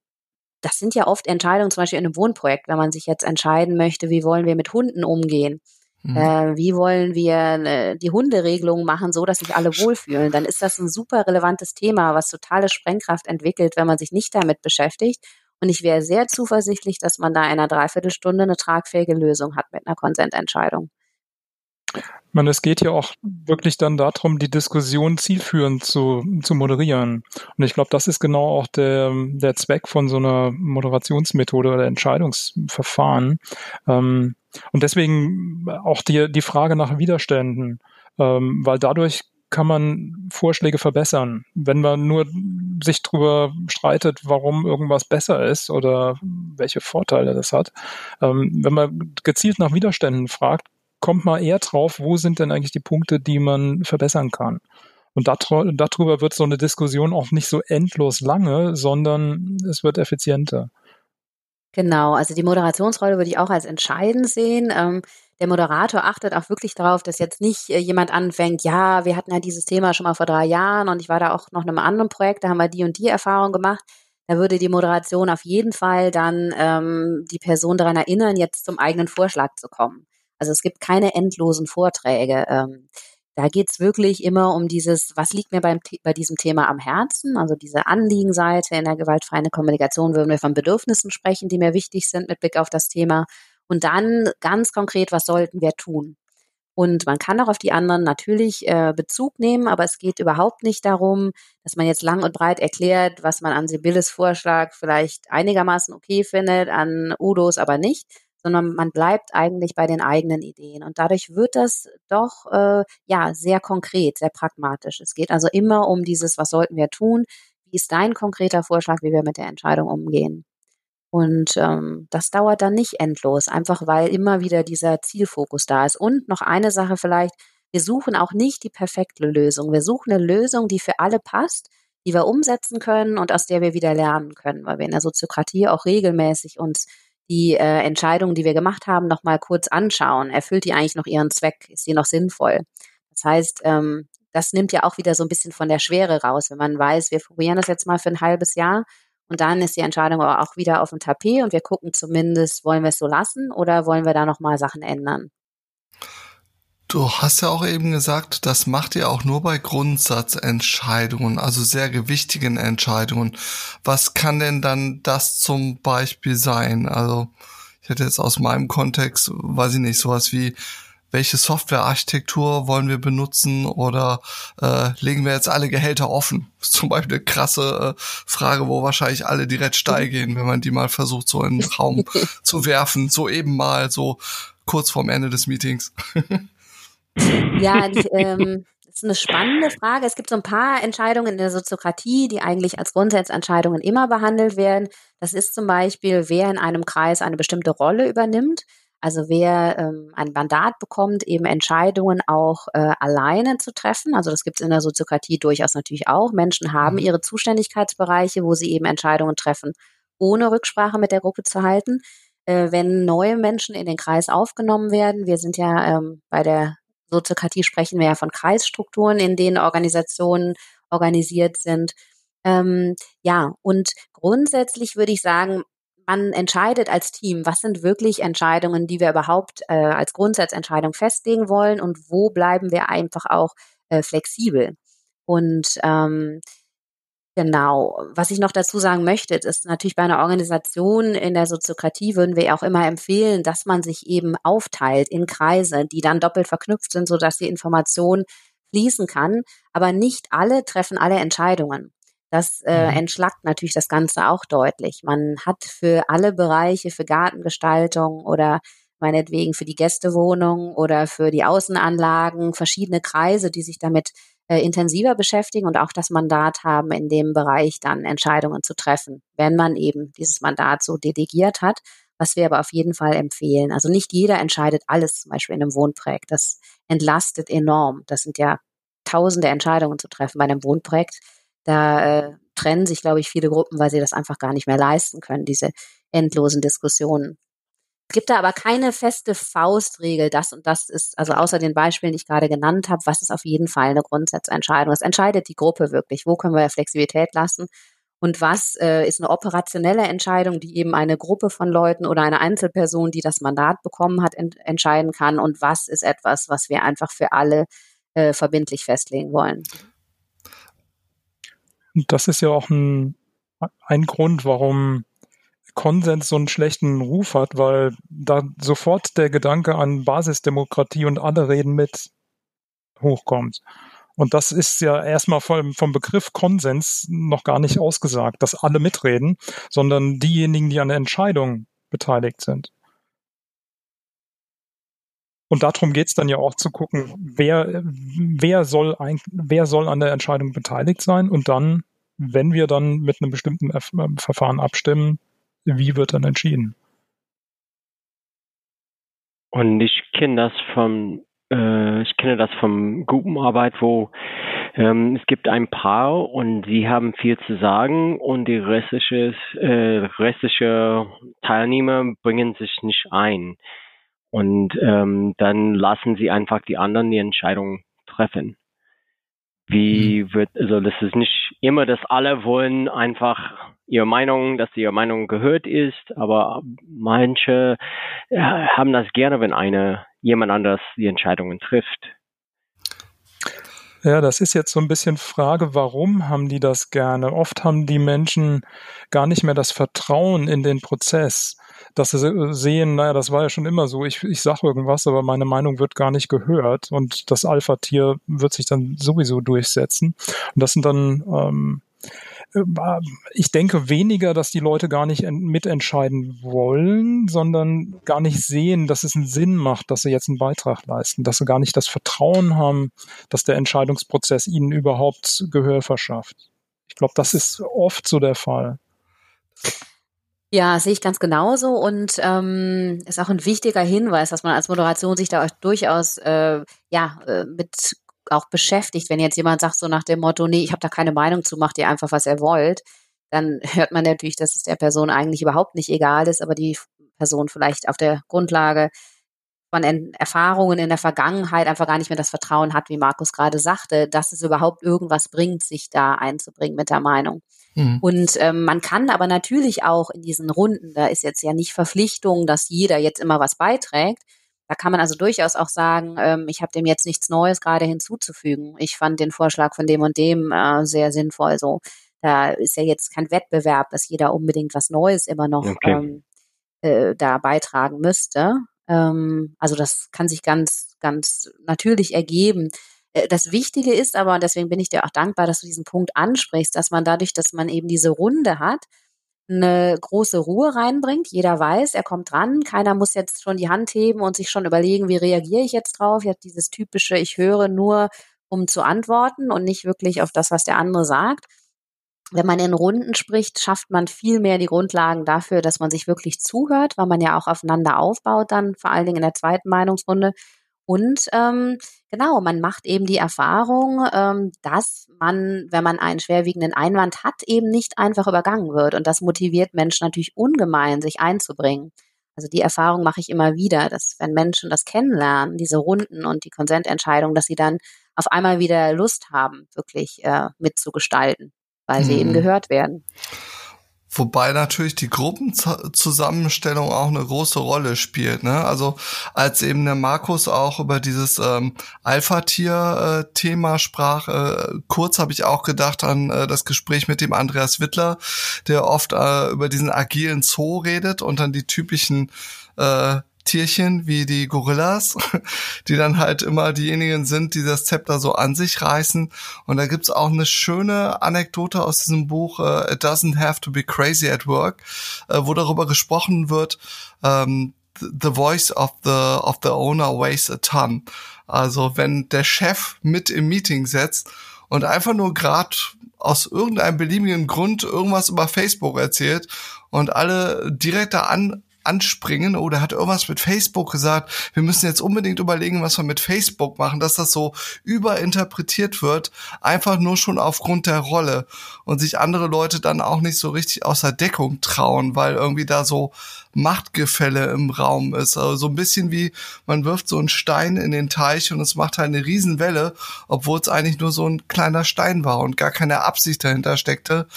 das sind ja oft Entscheidungen, zum Beispiel in einem Wohnprojekt, wenn man sich jetzt entscheiden möchte, wie wollen wir mit Hunden umgehen. Mhm. Äh, wie wollen wir äh, die Hunderegelung machen, so dass sich alle wohlfühlen? Dann ist das ein super relevantes Thema, was totale Sprengkraft entwickelt, wenn man sich nicht damit beschäftigt. Und ich wäre sehr zuversichtlich, dass man da in einer Dreiviertelstunde eine tragfähige Lösung hat mit einer Konsententscheidung. Man, es geht ja auch wirklich dann darum, die Diskussion zielführend zu, zu moderieren. Und ich glaube, das ist genau auch der, der Zweck von so einer Moderationsmethode oder Entscheidungsverfahren. Ähm, und deswegen auch die, die Frage nach Widerständen, ähm, weil dadurch kann man Vorschläge verbessern. Wenn man nur sich darüber streitet, warum irgendwas besser ist oder welche Vorteile das hat, ähm, wenn man gezielt nach Widerständen fragt, kommt man eher drauf, wo sind denn eigentlich die Punkte, die man verbessern kann. Und darüber wird so eine Diskussion auch nicht so endlos lange, sondern es wird effizienter. Genau, also die Moderationsrolle würde ich auch als entscheidend sehen. Ähm, der Moderator achtet auch wirklich darauf, dass jetzt nicht äh, jemand anfängt, ja, wir hatten ja dieses Thema schon mal vor drei Jahren und ich war da auch noch in einem anderen Projekt, da haben wir die und die Erfahrung gemacht. Da würde die Moderation auf jeden Fall dann ähm, die Person daran erinnern, jetzt zum eigenen Vorschlag zu kommen. Also es gibt keine endlosen Vorträge. Ähm, da geht's wirklich immer um dieses, was liegt mir beim, bei diesem Thema am Herzen? Also diese Anliegenseite in der gewaltfreien Kommunikation würden wir von Bedürfnissen sprechen, die mir wichtig sind mit Blick auf das Thema. Und dann ganz konkret, was sollten wir tun? Und man kann auch auf die anderen natürlich äh, Bezug nehmen, aber es geht überhaupt nicht darum, dass man jetzt lang und breit erklärt, was man an Sibylles Vorschlag vielleicht einigermaßen okay findet, an Udos aber nicht, sondern man bleibt eigentlich bei den eigenen Ideen. Und dadurch wird das doch äh, ja sehr konkret, sehr pragmatisch. Es geht also immer um dieses, was sollten wir tun? Wie ist dein konkreter Vorschlag, wie wir mit der Entscheidung umgehen? Und ähm, das dauert dann nicht endlos, einfach weil immer wieder dieser Zielfokus da ist. Und noch eine Sache vielleicht, wir suchen auch nicht die perfekte Lösung. Wir suchen eine Lösung, die für alle passt, die wir umsetzen können und aus der wir wieder lernen können, weil wir in der Soziokratie auch regelmäßig uns die äh, Entscheidungen, die wir gemacht haben, noch mal kurz anschauen. Erfüllt die eigentlich noch ihren Zweck? Ist die noch sinnvoll? Das heißt, ähm, das nimmt ja auch wieder so ein bisschen von der Schwere raus, wenn man weiß, wir probieren das jetzt mal für ein halbes Jahr und dann ist die Entscheidung aber auch wieder auf dem Tapet und wir gucken zumindest, wollen wir es so lassen oder wollen wir da noch mal Sachen ändern? Du hast ja auch eben gesagt, das macht ihr auch nur bei Grundsatzentscheidungen, also sehr gewichtigen Entscheidungen. Was kann denn dann das zum Beispiel sein? Also ich hätte jetzt aus meinem Kontext, weiß ich nicht, sowas wie welche Softwarearchitektur wollen wir benutzen oder äh, legen wir jetzt alle Gehälter offen? Das ist zum Beispiel eine krasse äh, Frage, wo wahrscheinlich alle direkt steil gehen, wenn man die mal versucht, so in den Raum zu werfen, so eben mal so kurz vorm Ende des Meetings. Ja, die, ähm, das ist eine spannende Frage. Es gibt so ein paar Entscheidungen in der Soziokratie, die eigentlich als Grundsatzentscheidungen immer behandelt werden. Das ist zum Beispiel, wer in einem Kreis eine bestimmte Rolle übernimmt. Also wer ähm, ein Mandat bekommt, eben Entscheidungen auch äh, alleine zu treffen. Also das gibt es in der Soziokratie durchaus natürlich auch. Menschen haben mhm. ihre Zuständigkeitsbereiche, wo sie eben Entscheidungen treffen, ohne Rücksprache mit der Gruppe zu halten. Äh, wenn neue Menschen in den Kreis aufgenommen werden, wir sind ja ähm, bei der Soziokratie sprechen wir ja von Kreisstrukturen, in denen Organisationen organisiert sind. Ähm, ja, und grundsätzlich würde ich sagen, man entscheidet als Team, was sind wirklich Entscheidungen, die wir überhaupt äh, als Grundsatzentscheidung festlegen wollen und wo bleiben wir einfach auch äh, flexibel. Und ähm, Genau. Was ich noch dazu sagen möchte, ist natürlich bei einer Organisation in der Soziokratie würden wir auch immer empfehlen, dass man sich eben aufteilt in Kreise, die dann doppelt verknüpft sind, sodass die Information fließen kann. Aber nicht alle treffen alle Entscheidungen. Das äh, mhm. entschlackt natürlich das Ganze auch deutlich. Man hat für alle Bereiche, für Gartengestaltung oder meinetwegen für die Gästewohnung oder für die Außenanlagen verschiedene Kreise, die sich damit äh, intensiver beschäftigen und auch das Mandat haben, in dem Bereich dann Entscheidungen zu treffen, wenn man eben dieses Mandat so delegiert hat, was wir aber auf jeden Fall empfehlen. Also nicht jeder entscheidet alles, zum Beispiel in einem Wohnprojekt. Das entlastet enorm. Das sind ja tausende Entscheidungen zu treffen bei einem Wohnprojekt. Da äh, trennen sich, glaube ich, viele Gruppen, weil sie das einfach gar nicht mehr leisten können, diese endlosen Diskussionen. Es gibt da aber keine feste Faustregel, das und das ist, also außer den Beispielen, die ich gerade genannt habe, was ist auf jeden Fall eine Grundsatzentscheidung. Es entscheidet die Gruppe wirklich, wo können wir Flexibilität lassen. und was äh, ist eine operationelle Entscheidung, die eben eine Gruppe von Leuten oder eine Einzelperson, die das Mandat bekommen hat, ent entscheiden kann und was ist etwas, was wir einfach für alle äh, verbindlich festlegen wollen. Das ist ja auch ein, ein Grund, warum Konsens so einen schlechten Ruf hat, weil da sofort der Gedanke an Basisdemokratie und alle reden mit hochkommt. Und das ist ja erstmal vom, vom Begriff Konsens noch gar nicht ausgesagt, dass alle mitreden, sondern diejenigen, die an der Entscheidung beteiligt sind. Und darum geht's dann ja auch zu gucken, wer, wer, soll ein, wer soll an der Entscheidung beteiligt sein und dann, wenn wir dann mit einem bestimmten Verfahren abstimmen, wie wird dann entschieden? Und ich kenne das vom, äh, ich kenne das vom Gruppenarbeit, wo ähm, es gibt ein Paar und sie haben viel zu sagen und die restliche, äh, restliche Teilnehmer bringen sich nicht ein. Und ähm, dann lassen sie einfach die anderen die Entscheidung treffen. Wie mhm. wird, also das ist nicht immer, dass alle wollen einfach ihre Meinung, dass ihre Meinung gehört ist, aber manche äh, haben das gerne, wenn eine jemand anders die Entscheidungen trifft. Ja, das ist jetzt so ein bisschen Frage, warum haben die das gerne? Oft haben die Menschen gar nicht mehr das Vertrauen in den Prozess, dass sie sehen, naja, das war ja schon immer so, ich, ich sage irgendwas, aber meine Meinung wird gar nicht gehört und das Alpha-Tier wird sich dann sowieso durchsetzen. Und das sind dann ähm, ich denke weniger, dass die Leute gar nicht mitentscheiden wollen, sondern gar nicht sehen, dass es einen Sinn macht, dass sie jetzt einen Beitrag leisten, dass sie gar nicht das Vertrauen haben, dass der Entscheidungsprozess ihnen überhaupt Gehör verschafft. Ich glaube, das ist oft so der Fall. Ja, sehe ich ganz genauso und ähm, ist auch ein wichtiger Hinweis, dass man als Moderation sich da durchaus äh, ja äh, mit auch beschäftigt. Wenn jetzt jemand sagt so nach dem Motto, nee, ich habe da keine Meinung zu, macht ihr einfach, was ihr wollt, dann hört man natürlich, dass es der Person eigentlich überhaupt nicht egal ist, aber die Person vielleicht auf der Grundlage von Erfahrungen in der Vergangenheit einfach gar nicht mehr das Vertrauen hat, wie Markus gerade sagte, dass es überhaupt irgendwas bringt, sich da einzubringen mit der Meinung. Mhm. Und ähm, man kann aber natürlich auch in diesen Runden, da ist jetzt ja nicht Verpflichtung, dass jeder jetzt immer was beiträgt, da kann man also durchaus auch sagen, ähm, ich habe dem jetzt nichts Neues gerade hinzuzufügen. Ich fand den Vorschlag von dem und dem äh, sehr sinnvoll. So, da ist ja jetzt kein Wettbewerb, dass jeder unbedingt was Neues immer noch okay. ähm, äh, da beitragen müsste. Ähm, also das kann sich ganz, ganz natürlich ergeben. Äh, das Wichtige ist aber, und deswegen bin ich dir auch dankbar, dass du diesen Punkt ansprichst, dass man dadurch, dass man eben diese Runde hat, eine große Ruhe reinbringt. Jeder weiß, er kommt dran. Keiner muss jetzt schon die Hand heben und sich schon überlegen, wie reagiere ich jetzt drauf. Jetzt dieses typische, ich höre nur, um zu antworten und nicht wirklich auf das, was der andere sagt. Wenn man in Runden spricht, schafft man viel mehr die Grundlagen dafür, dass man sich wirklich zuhört, weil man ja auch aufeinander aufbaut, dann vor allen Dingen in der zweiten Meinungsrunde und ähm, genau, man macht eben die Erfahrung, ähm, dass man, wenn man einen schwerwiegenden Einwand hat, eben nicht einfach übergangen wird. Und das motiviert Menschen natürlich ungemein, sich einzubringen. Also die Erfahrung mache ich immer wieder, dass wenn Menschen das kennenlernen, diese Runden und die Konsententscheidung, dass sie dann auf einmal wieder Lust haben, wirklich äh, mitzugestalten, weil sie eben mhm. gehört werden. Wobei natürlich die Gruppenzusammenstellung auch eine große Rolle spielt. Ne? Also als eben der Markus auch über dieses ähm, Alpha-Tier-Thema sprach, äh, kurz habe ich auch gedacht an äh, das Gespräch mit dem Andreas Wittler, der oft äh, über diesen agilen Zoo redet und dann die typischen äh, Tierchen wie die Gorillas, die dann halt immer diejenigen sind, die das Zepter so an sich reißen. Und da gibt's auch eine schöne Anekdote aus diesem Buch, uh, It Doesn't Have to Be Crazy at Work, uh, wo darüber gesprochen wird, ähm, the voice of the, of the owner weighs a ton. Also wenn der Chef mit im Meeting setzt und einfach nur gerade aus irgendeinem beliebigen Grund irgendwas über Facebook erzählt und alle direkt da an, anspringen oder hat irgendwas mit Facebook gesagt, wir müssen jetzt unbedingt überlegen, was wir mit Facebook machen, dass das so überinterpretiert wird, einfach nur schon aufgrund der Rolle und sich andere Leute dann auch nicht so richtig außer Deckung trauen, weil irgendwie da so Machtgefälle im Raum ist. Also so ein bisschen wie, man wirft so einen Stein in den Teich und es macht halt eine Riesenwelle, obwohl es eigentlich nur so ein kleiner Stein war und gar keine Absicht dahinter steckte,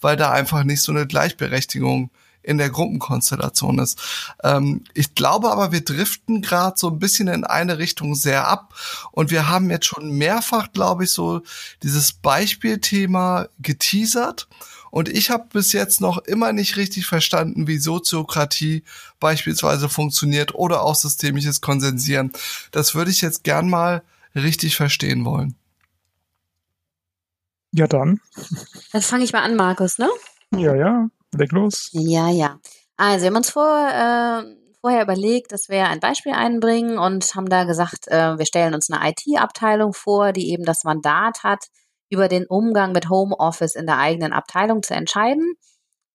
weil da einfach nicht so eine Gleichberechtigung in der Gruppenkonstellation ist. Ähm, ich glaube aber, wir driften gerade so ein bisschen in eine Richtung sehr ab und wir haben jetzt schon mehrfach, glaube ich, so dieses Beispielthema geteasert. Und ich habe bis jetzt noch immer nicht richtig verstanden, wie Soziokratie beispielsweise funktioniert oder auch systemisches Konsensieren. Das würde ich jetzt gern mal richtig verstehen wollen. Ja, dann. Dann fange ich mal an, Markus, ne? Ja, ja. Leg los. Ja, ja. Also, wir haben uns vor, äh, vorher überlegt, dass wir ein Beispiel einbringen und haben da gesagt, äh, wir stellen uns eine IT-Abteilung vor, die eben das Mandat hat, über den Umgang mit Homeoffice in der eigenen Abteilung zu entscheiden.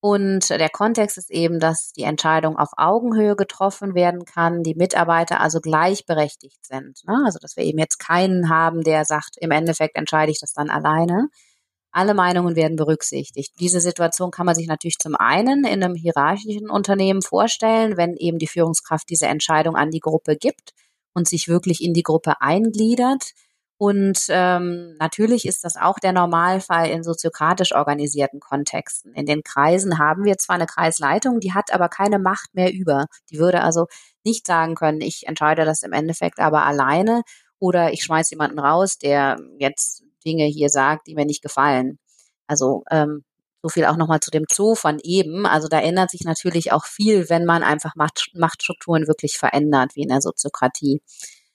Und der Kontext ist eben, dass die Entscheidung auf Augenhöhe getroffen werden kann, die Mitarbeiter also gleichberechtigt sind. Ne? Also dass wir eben jetzt keinen haben, der sagt, im Endeffekt entscheide ich das dann alleine, alle Meinungen werden berücksichtigt. Diese Situation kann man sich natürlich zum einen in einem hierarchischen Unternehmen vorstellen, wenn eben die Führungskraft diese Entscheidung an die Gruppe gibt und sich wirklich in die Gruppe eingliedert. Und ähm, natürlich ist das auch der Normalfall in soziokratisch organisierten Kontexten. In den Kreisen haben wir zwar eine Kreisleitung, die hat aber keine Macht mehr über. Die würde also nicht sagen können, ich entscheide das im Endeffekt aber alleine oder ich schmeiß jemanden raus, der jetzt Dinge hier sagt, die mir nicht gefallen. Also ähm, so viel auch nochmal zu dem Zoo von eben. Also da ändert sich natürlich auch viel, wenn man einfach Macht, Machtstrukturen wirklich verändert, wie in der Soziokratie.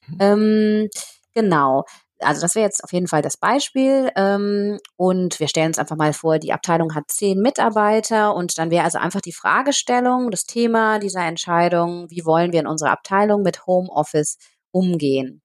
Mhm. Ähm, genau. Also das wäre jetzt auf jeden Fall das Beispiel. Ähm, und wir stellen uns einfach mal vor, die Abteilung hat zehn Mitarbeiter und dann wäre also einfach die Fragestellung, das Thema dieser Entscheidung, wie wollen wir in unserer Abteilung mit Homeoffice umgehen?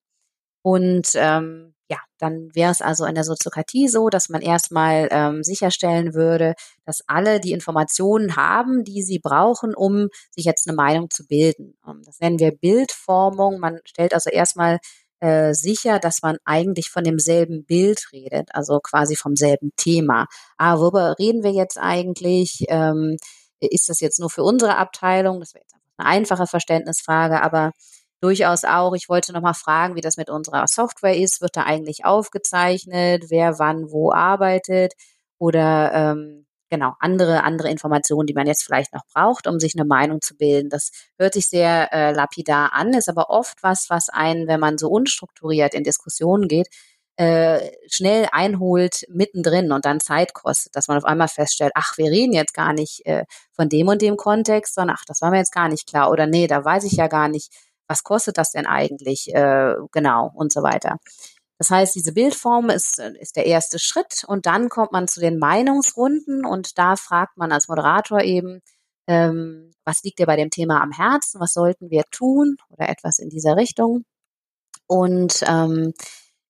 Und ähm, ja, dann wäre es also in der Soziokratie so, dass man erstmal ähm, sicherstellen würde, dass alle die Informationen haben, die sie brauchen, um sich jetzt eine Meinung zu bilden. Ähm, das nennen wir Bildformung. Man stellt also erstmal äh, sicher, dass man eigentlich von demselben Bild redet, also quasi vom selben Thema. Ah, worüber reden wir jetzt eigentlich? Ähm, ist das jetzt nur für unsere Abteilung? Das wäre jetzt eine einfache Verständnisfrage, aber durchaus auch, ich wollte noch mal fragen, wie das mit unserer Software ist. Wird da eigentlich aufgezeichnet, wer wann wo arbeitet oder ähm, genau andere andere Informationen, die man jetzt vielleicht noch braucht, um sich eine Meinung zu bilden. Das hört sich sehr äh, lapidar an, ist aber oft was, was einen, wenn man so unstrukturiert in Diskussionen geht, äh, schnell einholt mittendrin und dann Zeit kostet, dass man auf einmal feststellt, ach, wir reden jetzt gar nicht äh, von dem und dem Kontext, sondern ach, das war mir jetzt gar nicht klar oder nee, da weiß ich ja gar nicht, was kostet das denn eigentlich, äh, genau und so weiter. Das heißt, diese Bildform ist, ist der erste Schritt und dann kommt man zu den Meinungsrunden und da fragt man als Moderator eben, ähm, was liegt dir bei dem Thema am Herzen, was sollten wir tun oder etwas in dieser Richtung. Und ähm,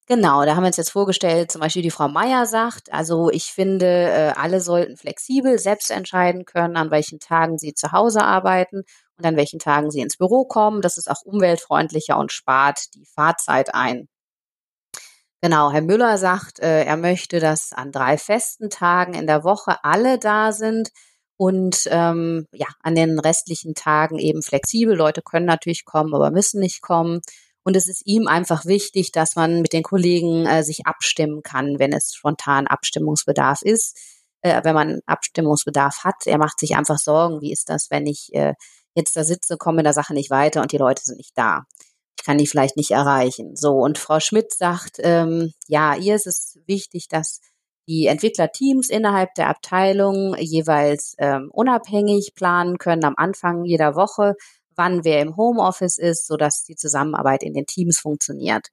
Genau, da haben wir uns jetzt vorgestellt, zum Beispiel die Frau Meier sagt, also ich finde, äh, alle sollten flexibel selbst entscheiden können, an welchen Tagen sie zu Hause arbeiten und an welchen Tagen sie ins Büro kommen. Das ist auch umweltfreundlicher und spart die Fahrzeit ein. Genau, Herr Müller sagt, äh, er möchte, dass an drei festen Tagen in der Woche alle da sind und ähm, ja, an den restlichen Tagen eben flexibel. Leute können natürlich kommen, aber müssen nicht kommen. Und es ist ihm einfach wichtig, dass man mit den Kollegen äh, sich abstimmen kann, wenn es spontan Abstimmungsbedarf ist, äh, wenn man Abstimmungsbedarf hat. Er macht sich einfach Sorgen, wie ist das, wenn ich äh, jetzt da sitze, komme in der Sache nicht weiter und die Leute sind nicht da. Ich kann die vielleicht nicht erreichen. So, und Frau Schmidt sagt, ähm, ja, ihr ist es wichtig, dass die Entwicklerteams innerhalb der Abteilung jeweils ähm, unabhängig planen können am Anfang jeder Woche, wann wer im Homeoffice ist, sodass die Zusammenarbeit in den Teams funktioniert.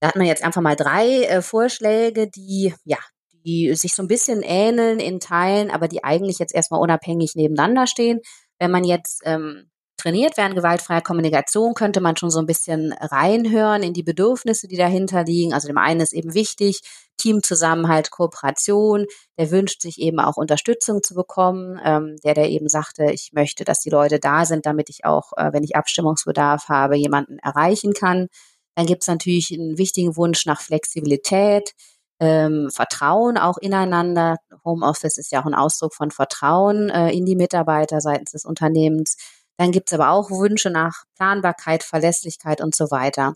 Da hat man jetzt einfach mal drei äh, Vorschläge, die ja, die sich so ein bisschen ähneln in Teilen, aber die eigentlich jetzt erstmal unabhängig nebeneinander stehen. Wenn man jetzt ähm, trainiert werden. Gewaltfreie Kommunikation könnte man schon so ein bisschen reinhören in die Bedürfnisse, die dahinter liegen. Also dem einen ist eben wichtig, Teamzusammenhalt, Kooperation. Der wünscht sich eben auch Unterstützung zu bekommen. Ähm, der, der eben sagte, ich möchte, dass die Leute da sind, damit ich auch, äh, wenn ich Abstimmungsbedarf habe, jemanden erreichen kann. Dann gibt es natürlich einen wichtigen Wunsch nach Flexibilität, ähm, Vertrauen auch ineinander. Homeoffice ist ja auch ein Ausdruck von Vertrauen äh, in die Mitarbeiter seitens des Unternehmens. Dann gibt es aber auch Wünsche nach Planbarkeit, Verlässlichkeit und so weiter.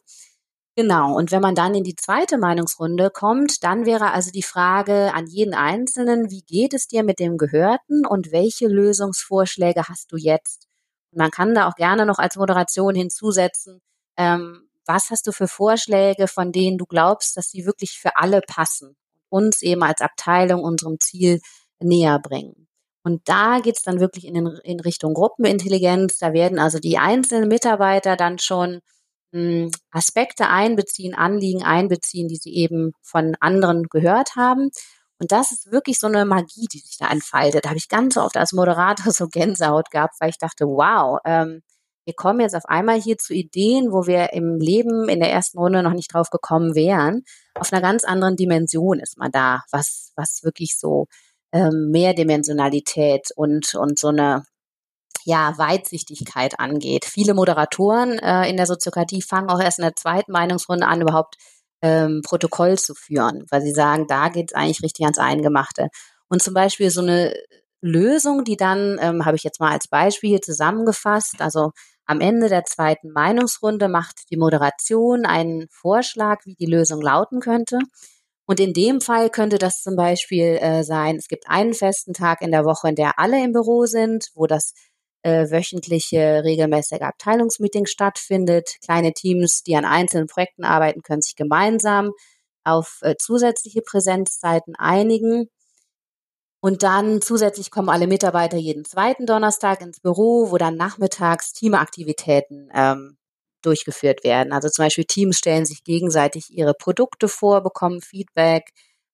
Genau. Und wenn man dann in die zweite Meinungsrunde kommt, dann wäre also die Frage an jeden Einzelnen, wie geht es dir mit dem Gehörten und welche Lösungsvorschläge hast du jetzt? Und man kann da auch gerne noch als Moderation hinzusetzen, ähm, was hast du für Vorschläge, von denen du glaubst, dass sie wirklich für alle passen, uns eben als Abteilung unserem Ziel näher bringen. Und da geht's dann wirklich in, den, in Richtung Gruppenintelligenz. Da werden also die einzelnen Mitarbeiter dann schon mh, hm, Aspekte einbeziehen, Anliegen einbeziehen, die sie eben von anderen gehört haben. Und das ist wirklich so eine Magie, die sich da entfaltet. Da habe ich ganz oft als Moderator so Gänsehaut gehabt, weil ich dachte, wow, ähm, wir kommen jetzt auf einmal hier zu Ideen, wo wir im Leben in der ersten Runde noch nicht drauf gekommen wären. Auf einer ganz anderen Dimension ist man da, was, was wirklich so ähm, Mehrdimensionalität und, und so eine ja, Weitsichtigkeit angeht. Viele Moderatoren äh, in der Soziokratie fangen auch erst in der zweiten Meinungsrunde an, überhaupt ähm, Protokoll zu führen, weil sie sagen, da geht es eigentlich richtig ans Eingemachte. Und zum Beispiel so eine Lösung, die dann, ähm, habe ich jetzt mal als Beispiel zusammengefasst, also am Ende der zweiten Meinungsrunde macht die Moderation einen Vorschlag, wie die Lösung lauten könnte. Und in dem Fall könnte das zum Beispiel äh, sein, es gibt einen festen Tag in der Woche, in der alle im Büro sind, wo das äh, wöchentliche regelmäßige Abteilungsmeeting stattfindet. Kleine Teams, die an einzelnen Projekten arbeiten, können sich gemeinsam auf äh, zusätzliche Präsenzzeiten einigen. Und dann zusätzlich kommen alle Mitarbeiter jeden zweiten Donnerstag ins Büro, wo dann nachmittags Teamaktivitäten ähm, durchgeführt werden. Also zum Beispiel Teams stellen sich gegenseitig ihre Produkte vor, bekommen Feedback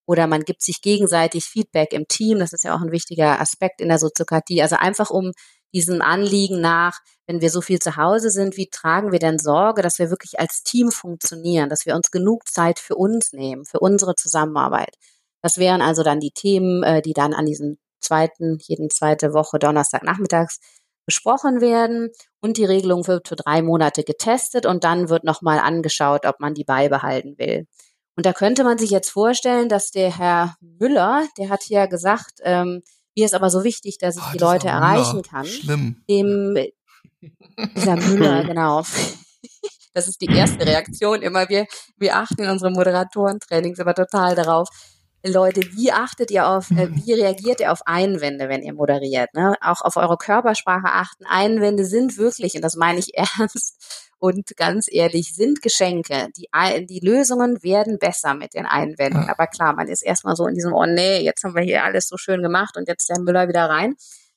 oder man gibt sich gegenseitig Feedback im Team. Das ist ja auch ein wichtiger Aspekt in der Soziokratie. Also einfach um diesem Anliegen nach, wenn wir so viel zu Hause sind, wie tragen wir denn Sorge, dass wir wirklich als Team funktionieren, dass wir uns genug Zeit für uns nehmen, für unsere Zusammenarbeit. Das wären also dann die Themen, äh, die dann an diesem zweiten, jeden zweite Woche Donnerstagnachmittags besprochen werden und die Regelung wird für drei Monate getestet und dann wird nochmal angeschaut, ob man die beibehalten will. Und da könnte man sich jetzt vorstellen, dass der Herr Müller, der hat ja gesagt, ähm, mir ist aber so wichtig, dass ich oh, die Leute erreichen kann. Schlimm. Dem dieser Müller, genau. Das ist die erste Reaktion immer. Wir, wir achten in unseren Moderatorentrainings aber total darauf, Leute, wie achtet ihr auf, äh, mhm. wie reagiert ihr auf Einwände, wenn ihr moderiert? Ne? Auch auf eure Körpersprache achten. Einwände sind wirklich, und das meine ich ernst und ganz ehrlich, sind Geschenke. Die, die Lösungen werden besser mit den Einwänden. Aber klar, man ist erstmal so in diesem, oh nee, jetzt haben wir hier alles so schön gemacht und jetzt der Müller wieder rein.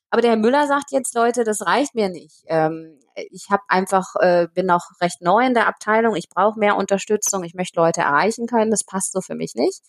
Aber der Herr Müller sagt jetzt, Leute, das reicht mir nicht. Ähm, ich habe einfach, äh, bin noch recht neu in der Abteilung, ich brauche mehr Unterstützung, ich möchte Leute erreichen können, das passt so für mich nicht.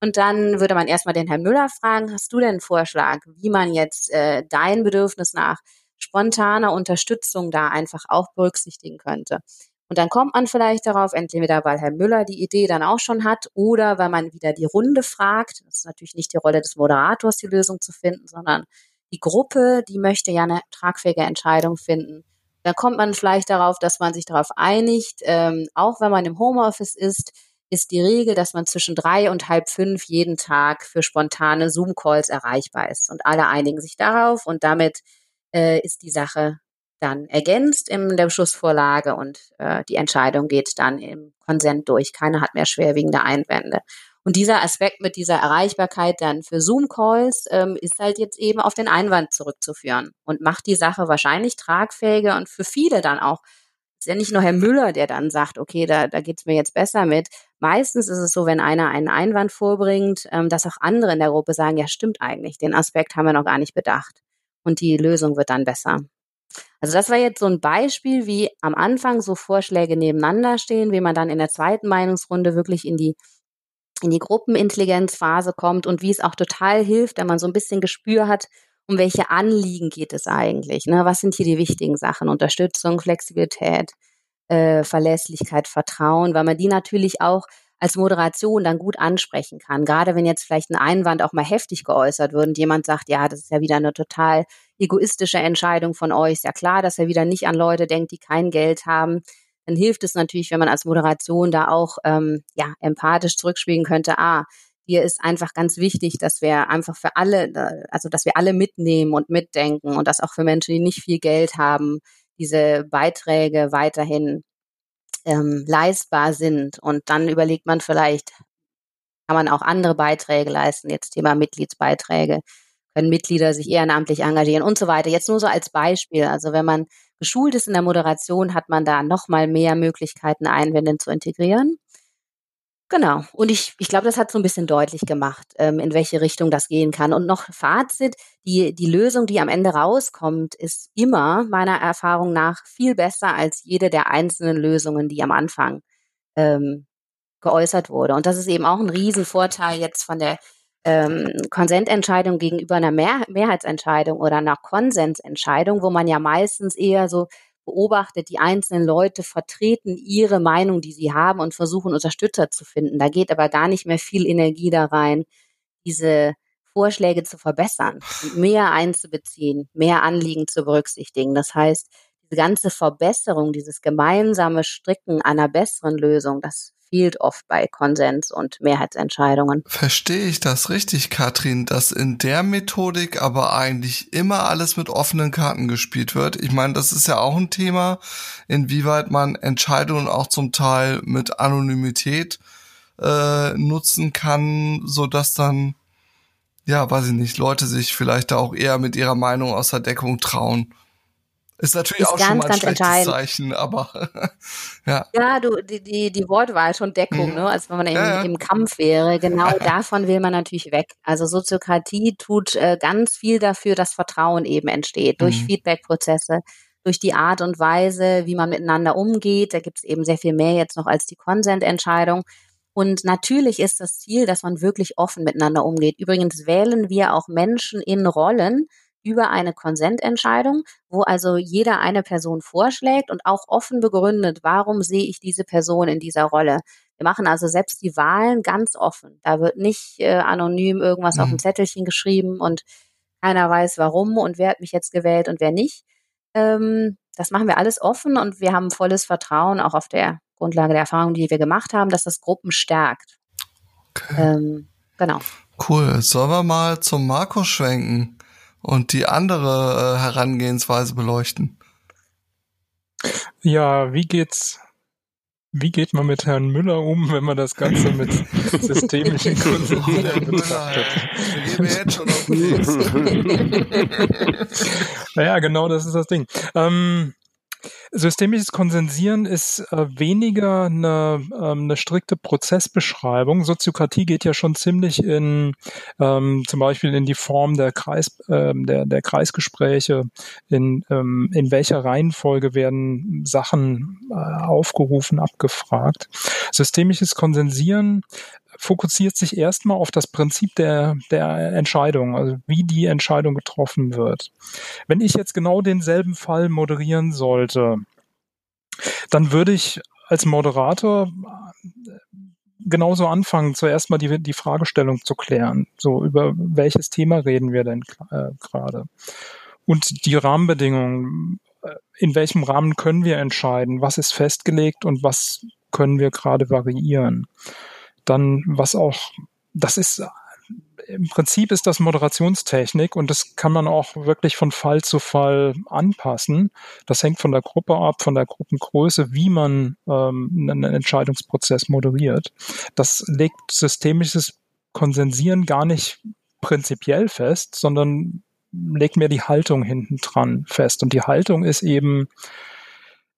Und dann würde man erstmal den Herrn Müller fragen, hast du denn einen Vorschlag, wie man jetzt äh, dein Bedürfnis nach spontaner Unterstützung da einfach auch berücksichtigen könnte? Und dann kommt man vielleicht darauf, entweder weil Herr Müller die Idee dann auch schon hat oder weil man wieder die Runde fragt. Das ist natürlich nicht die Rolle des Moderators, die Lösung zu finden, sondern die Gruppe, die möchte ja eine tragfähige Entscheidung finden. Da kommt man vielleicht darauf, dass man sich darauf einigt, ähm, auch wenn man im Homeoffice ist, ist die Regel, dass man zwischen drei und halb fünf jeden Tag für spontane Zoom-Calls erreichbar ist. Und alle einigen sich darauf und damit äh, ist die Sache dann ergänzt in der Beschlussvorlage und äh, die Entscheidung geht dann im Konsent durch. Keiner hat mehr schwerwiegende Einwände. Und dieser Aspekt mit dieser Erreichbarkeit dann für Zoom-Calls ähm, ist halt jetzt eben auf den Einwand zurückzuführen und macht die Sache wahrscheinlich tragfähiger und für viele dann auch ist ja nicht nur Herr Müller, der dann sagt, okay, da, da geht's mir jetzt besser mit. Meistens ist es so, wenn einer einen Einwand vorbringt, ähm, dass auch andere in der Gruppe sagen, ja, stimmt eigentlich, den Aspekt haben wir noch gar nicht bedacht. Und die Lösung wird dann besser. Also das war jetzt so ein Beispiel, wie am Anfang so Vorschläge nebeneinander stehen, wie man dann in der zweiten Meinungsrunde wirklich in die in die Gruppenintelligenzphase kommt und wie es auch total hilft, wenn man so ein bisschen Gespür hat, um welche Anliegen geht es eigentlich? Ne? Was sind hier die wichtigen Sachen? Unterstützung, Flexibilität, äh, Verlässlichkeit, Vertrauen, weil man die natürlich auch als Moderation dann gut ansprechen kann. Gerade wenn jetzt vielleicht ein Einwand auch mal heftig geäußert wird und jemand sagt, ja, das ist ja wieder eine total egoistische Entscheidung von euch. Ist ja klar, dass er wieder nicht an Leute denkt, die kein Geld haben. Dann hilft es natürlich, wenn man als Moderation da auch ähm, ja empathisch zurückspielen könnte. Ah, hier ist einfach ganz wichtig, dass wir einfach für alle, also dass wir alle mitnehmen und mitdenken und dass auch für Menschen, die nicht viel Geld haben, diese Beiträge weiterhin ähm, leistbar sind. Und dann überlegt man vielleicht, kann man auch andere Beiträge leisten, jetzt Thema Mitgliedsbeiträge, können Mitglieder sich ehrenamtlich engagieren und so weiter. Jetzt nur so als Beispiel. Also wenn man geschult ist in der Moderation, hat man da nochmal mehr Möglichkeiten, Einwände zu integrieren. Genau. Und ich, ich glaube, das hat so ein bisschen deutlich gemacht, ähm, in welche Richtung das gehen kann. Und noch Fazit, die, die Lösung, die am Ende rauskommt, ist immer meiner Erfahrung nach viel besser als jede der einzelnen Lösungen, die am Anfang ähm, geäußert wurde. Und das ist eben auch ein Riesenvorteil jetzt von der ähm, Konsententscheidung gegenüber einer Mehr Mehrheitsentscheidung oder einer Konsensentscheidung, wo man ja meistens eher so beobachtet, die einzelnen Leute vertreten ihre Meinung, die sie haben und versuchen Unterstützer zu finden. Da geht aber gar nicht mehr viel Energie da rein, diese Vorschläge zu verbessern, mehr einzubeziehen, mehr Anliegen zu berücksichtigen. Das heißt, diese ganze Verbesserung, dieses gemeinsame Stricken einer besseren Lösung, das fehlt oft bei Konsens und Mehrheitsentscheidungen. Verstehe ich das richtig, Katrin, dass in der Methodik aber eigentlich immer alles mit offenen Karten gespielt wird? Ich meine, das ist ja auch ein Thema, inwieweit man Entscheidungen auch zum Teil mit Anonymität äh, nutzen kann, so dass dann ja, weiß ich nicht, Leute sich vielleicht da auch eher mit ihrer Meinung aus der Deckung trauen. Ist natürlich ist auch ganz, schon mal ein schlechtes Zeichen, aber ja. Ja, du, die, die, die Wortwahl schon Deckung, mhm. ne? Also wenn man im, ja, ja. im Kampf wäre, genau davon will man natürlich weg. Also Soziokratie tut äh, ganz viel dafür, dass Vertrauen eben entsteht, durch mhm. Feedback-Prozesse, durch die Art und Weise, wie man miteinander umgeht. Da gibt es eben sehr viel mehr jetzt noch als die Consent-Entscheidung. Und natürlich ist das Ziel, dass man wirklich offen miteinander umgeht. Übrigens wählen wir auch Menschen in Rollen, über eine Konsententscheidung, wo also jeder eine Person vorschlägt und auch offen begründet, warum sehe ich diese Person in dieser Rolle. Wir machen also selbst die Wahlen ganz offen. Da wird nicht äh, anonym irgendwas mhm. auf dem mhm. Zettelchen geschrieben und keiner weiß warum und wer hat mich jetzt gewählt und wer nicht. Ähm, das machen wir alles offen und wir haben volles Vertrauen, auch auf der Grundlage der Erfahrungen, die wir gemacht haben, dass das Gruppen stärkt. Okay. Ähm, genau. Cool. Sollen wir mal zum Markus schwenken? Und die andere äh, Herangehensweise beleuchten. Ja, wie geht's? Wie geht man mit Herrn Müller um, wenn man das Ganze mit systemischen Kunden betrachtet? Den Naja, genau das ist das Ding. Ähm, Systemisches Konsensieren ist äh, weniger eine, ähm, eine strikte Prozessbeschreibung. Soziokratie geht ja schon ziemlich in ähm, zum Beispiel in die Form der Kreis ähm, der, der Kreisgespräche, in, ähm, in welcher Reihenfolge werden Sachen äh, aufgerufen, abgefragt. Systemisches Konsensieren fokussiert sich erstmal auf das Prinzip der, der Entscheidung, also wie die Entscheidung getroffen wird. Wenn ich jetzt genau denselben Fall moderieren sollte, dann würde ich als Moderator äh, genauso anfangen, zuerst mal die, die Fragestellung zu klären. So, über welches Thema reden wir denn äh, gerade? Und die Rahmenbedingungen, äh, in welchem Rahmen können wir entscheiden? Was ist festgelegt und was können wir gerade variieren? Dann, was auch, das ist im Prinzip ist das Moderationstechnik und das kann man auch wirklich von Fall zu Fall anpassen. Das hängt von der Gruppe ab, von der Gruppengröße, wie man ähm, einen Entscheidungsprozess moderiert. Das legt systemisches Konsensieren gar nicht prinzipiell fest, sondern legt mir die Haltung hinten dran fest. Und die Haltung ist eben,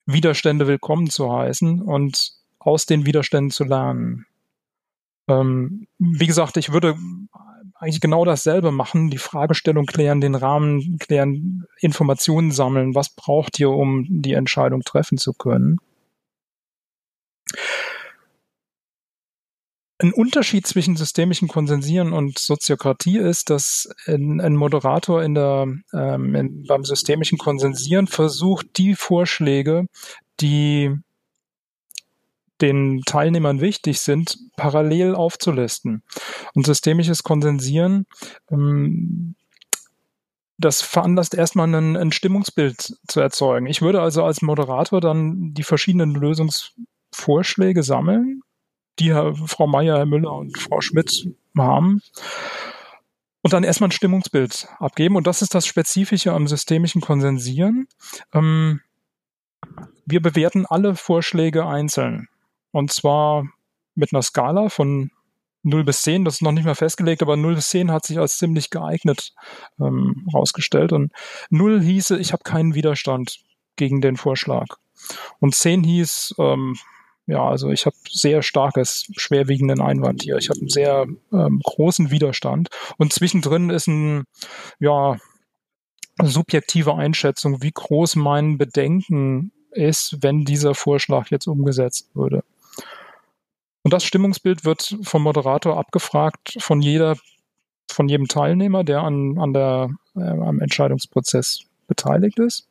Widerstände willkommen zu heißen und aus den Widerständen zu lernen. Ähm, wie gesagt, ich würde eigentlich genau dasselbe machen, die Fragestellung klären, den Rahmen klären, Informationen sammeln, was braucht ihr, um die Entscheidung treffen zu können. ein Unterschied zwischen systemischem Konsensieren und Soziokratie ist, dass ein, ein Moderator in der, ähm, in, beim systemischen Konsensieren versucht, die Vorschläge, die den Teilnehmern wichtig sind, parallel aufzulisten. Und systemisches Konsensieren, ähm, das veranlasst erstmal ein, ein Stimmungsbild zu erzeugen. Ich würde also als Moderator dann die verschiedenen Lösungsvorschläge sammeln die Herr, Frau Meier, Herr Müller und Frau Schmidt haben. Und dann erstmal ein Stimmungsbild abgeben. Und das ist das Spezifische am systemischen Konsensieren. Ähm, wir bewerten alle Vorschläge einzeln. Und zwar mit einer Skala von 0 bis 10, das ist noch nicht mal festgelegt, aber 0 bis 10 hat sich als ziemlich geeignet ähm, rausgestellt. Und 0 hieße, ich habe keinen Widerstand gegen den Vorschlag. Und 10 hieß, ähm, ja, also ich habe sehr starkes, schwerwiegenden Einwand hier. Ich habe einen sehr ähm, großen Widerstand. Und zwischendrin ist ein, ja, subjektive Einschätzung, wie groß mein Bedenken ist, wenn dieser Vorschlag jetzt umgesetzt würde. Und das Stimmungsbild wird vom Moderator abgefragt von jeder, von jedem Teilnehmer, der an, an der, äh, am Entscheidungsprozess beteiligt ist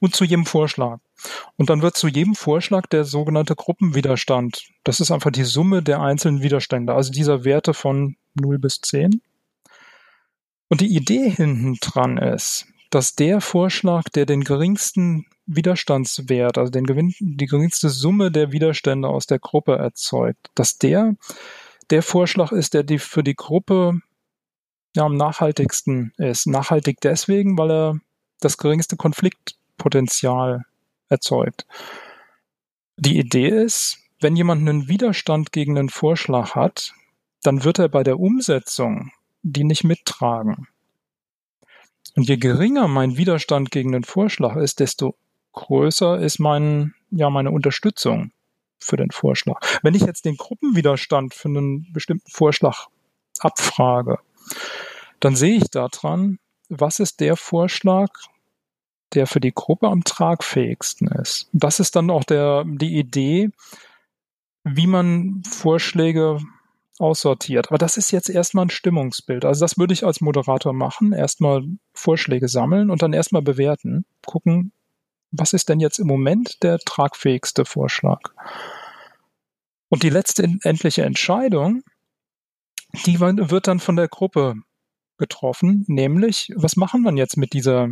und zu jedem Vorschlag. Und dann wird zu jedem Vorschlag der sogenannte Gruppenwiderstand. Das ist einfach die Summe der einzelnen Widerstände, also dieser Werte von 0 bis 10. Und die Idee hinten dran ist, dass der Vorschlag, der den geringsten Widerstandswert, also den Gewinn, die geringste Summe der Widerstände aus der Gruppe erzeugt, dass der der Vorschlag ist, der die für die Gruppe ja, am nachhaltigsten ist. Nachhaltig deswegen, weil er das geringste Konflikt Potenzial erzeugt. Die Idee ist, wenn jemand einen Widerstand gegen einen Vorschlag hat, dann wird er bei der Umsetzung die nicht mittragen. Und je geringer mein Widerstand gegen den Vorschlag ist, desto größer ist mein, ja, meine Unterstützung für den Vorschlag. Wenn ich jetzt den Gruppenwiderstand für einen bestimmten Vorschlag abfrage, dann sehe ich daran, was ist der Vorschlag, der für die Gruppe am tragfähigsten ist. Das ist dann auch der, die Idee, wie man Vorschläge aussortiert. Aber das ist jetzt erstmal ein Stimmungsbild. Also das würde ich als Moderator machen. Erstmal Vorschläge sammeln und dann erstmal bewerten. Gucken, was ist denn jetzt im Moment der tragfähigste Vorschlag? Und die letzte endliche Entscheidung, die wird dann von der Gruppe getroffen, nämlich, was machen wir jetzt mit dieser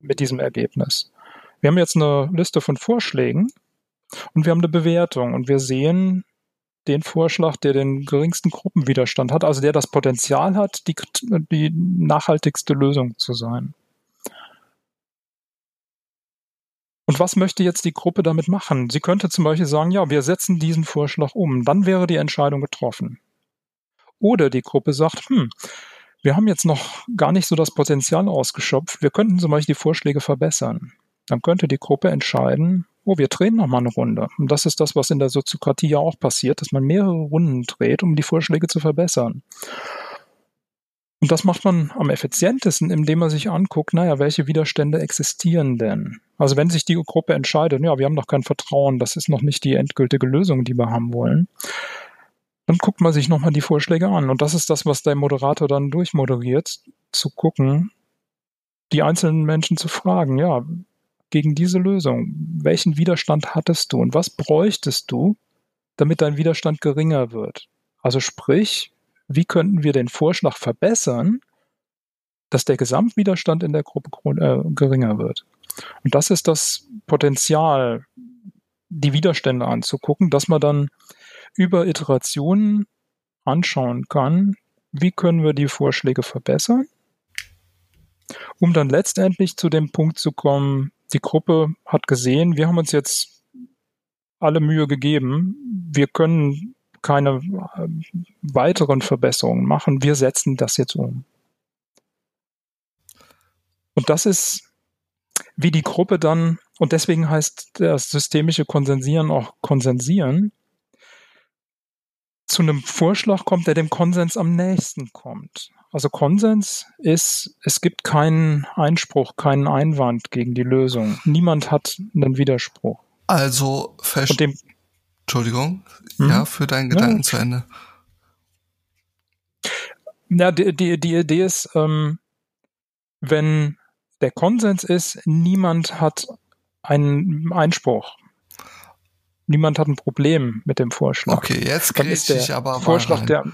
mit diesem Ergebnis. Wir haben jetzt eine Liste von Vorschlägen und wir haben eine Bewertung und wir sehen den Vorschlag, der den geringsten Gruppenwiderstand hat, also der das Potenzial hat, die, die nachhaltigste Lösung zu sein. Und was möchte jetzt die Gruppe damit machen? Sie könnte zum Beispiel sagen, ja, wir setzen diesen Vorschlag um. Dann wäre die Entscheidung getroffen. Oder die Gruppe sagt, hm, wir haben jetzt noch gar nicht so das Potenzial ausgeschöpft. Wir könnten zum Beispiel die Vorschläge verbessern. Dann könnte die Gruppe entscheiden, oh, wir drehen noch mal eine Runde. Und das ist das, was in der Soziokratie ja auch passiert, dass man mehrere Runden dreht, um die Vorschläge zu verbessern. Und das macht man am effizientesten, indem man sich anguckt, naja, welche Widerstände existieren denn? Also wenn sich die Gruppe entscheidet, ja, wir haben noch kein Vertrauen, das ist noch nicht die endgültige Lösung, die wir haben wollen, dann guckt man sich nochmal die Vorschläge an. Und das ist das, was der Moderator dann durchmoderiert, zu gucken, die einzelnen Menschen zu fragen, ja, gegen diese Lösung, welchen Widerstand hattest du und was bräuchtest du, damit dein Widerstand geringer wird? Also sprich, wie könnten wir den Vorschlag verbessern, dass der Gesamtwiderstand in der Gruppe äh, geringer wird? Und das ist das Potenzial, die Widerstände anzugucken, dass man dann über Iterationen anschauen kann, wie können wir die Vorschläge verbessern, um dann letztendlich zu dem Punkt zu kommen, die Gruppe hat gesehen, wir haben uns jetzt alle Mühe gegeben, wir können keine äh, weiteren Verbesserungen machen, wir setzen das jetzt um. Und das ist, wie die Gruppe dann, und deswegen heißt das systemische Konsensieren auch Konsensieren, zu einem Vorschlag kommt, der dem Konsens am nächsten kommt. Also Konsens ist, es gibt keinen Einspruch, keinen Einwand gegen die Lösung. Niemand hat einen Widerspruch. Also, dem, Entschuldigung, hm? ja, für deinen Gedanken ja. zu Ende. Ja, die, die, die Idee ist, ähm, wenn der Konsens ist, niemand hat einen Einspruch niemand hat ein Problem mit dem Vorschlag. Okay, jetzt grätsch ich aber Vorschlag der.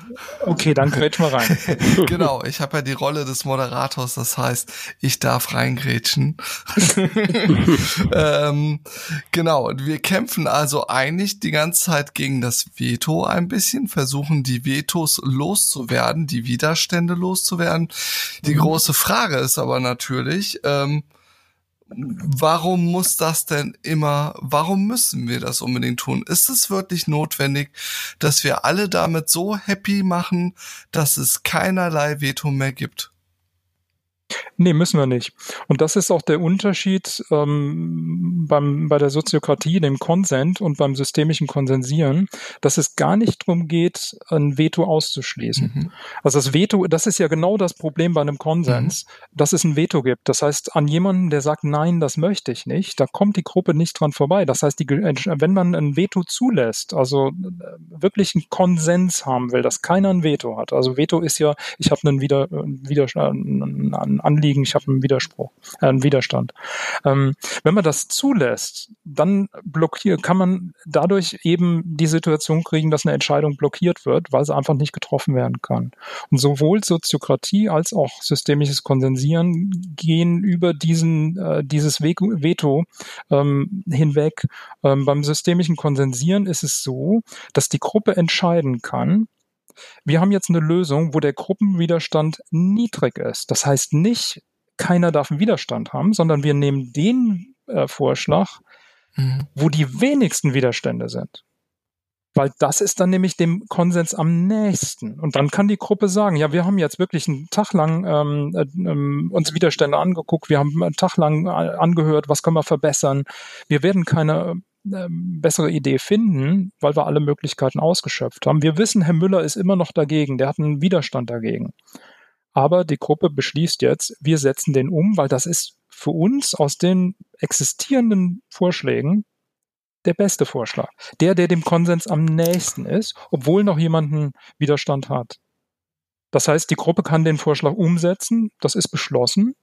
Okay, dann grätsch mal rein. genau, ich habe ja die Rolle des Moderators, das heißt, ich darf reingrätschen. ähm, genau, wir kämpfen also eigentlich die ganze Zeit gegen das Veto ein bisschen, versuchen die Vetos loszuwerden, die Widerstände loszuwerden. Die mhm. große Frage ist aber natürlich, ähm, warum muss das denn immer, warum müssen wir das unbedingt tun? Ist es wirklich notwendig, dass wir alle damit so happy machen, dass es keinerlei Veto mehr gibt? Nee, müssen wir nicht. Und das ist auch der Unterschied ähm, beim, bei der Soziokratie, dem Konsent und beim systemischen Konsensieren, dass es gar nicht darum geht, ein Veto auszuschließen. Mhm. Also das Veto, das ist ja genau das Problem bei einem Konsens, mhm. dass es ein Veto gibt. Das heißt, an jemanden, der sagt, nein, das möchte ich nicht, da kommt die Gruppe nicht dran vorbei. Das heißt, die, wenn man ein Veto zulässt, also äh, wirklich einen Konsens haben will, dass keiner ein Veto hat. Also Veto ist ja, ich habe einen, Wider, Widerstand, einen Anliegen, ich habe einen Widerspruch, äh, einen Widerstand. Ähm, wenn man das zulässt, dann blockiert, kann man dadurch eben die Situation kriegen, dass eine Entscheidung blockiert wird, weil sie einfach nicht getroffen werden kann. Und sowohl Soziokratie als auch systemisches Konsensieren gehen über diesen, äh, dieses Veto ähm, hinweg. Ähm, beim systemischen Konsensieren ist es so, dass die Gruppe entscheiden kann, wir haben jetzt eine Lösung, wo der Gruppenwiderstand niedrig ist. Das heißt nicht, keiner darf einen Widerstand haben, sondern wir nehmen den äh, Vorschlag, mhm. wo die wenigsten Widerstände sind. Weil das ist dann nämlich dem Konsens am nächsten. Und dann kann die Gruppe sagen, ja, wir haben jetzt wirklich einen Tag lang ähm, äh, ähm, uns Widerstände angeguckt, wir haben einen Tag lang äh, angehört, was können wir verbessern. Wir werden keine bessere Idee finden, weil wir alle Möglichkeiten ausgeschöpft haben. Wir wissen, Herr Müller ist immer noch dagegen, der hat einen Widerstand dagegen. Aber die Gruppe beschließt jetzt, wir setzen den um, weil das ist für uns aus den existierenden Vorschlägen der beste Vorschlag. Der, der dem Konsens am nächsten ist, obwohl noch jemanden Widerstand hat. Das heißt, die Gruppe kann den Vorschlag umsetzen, das ist beschlossen,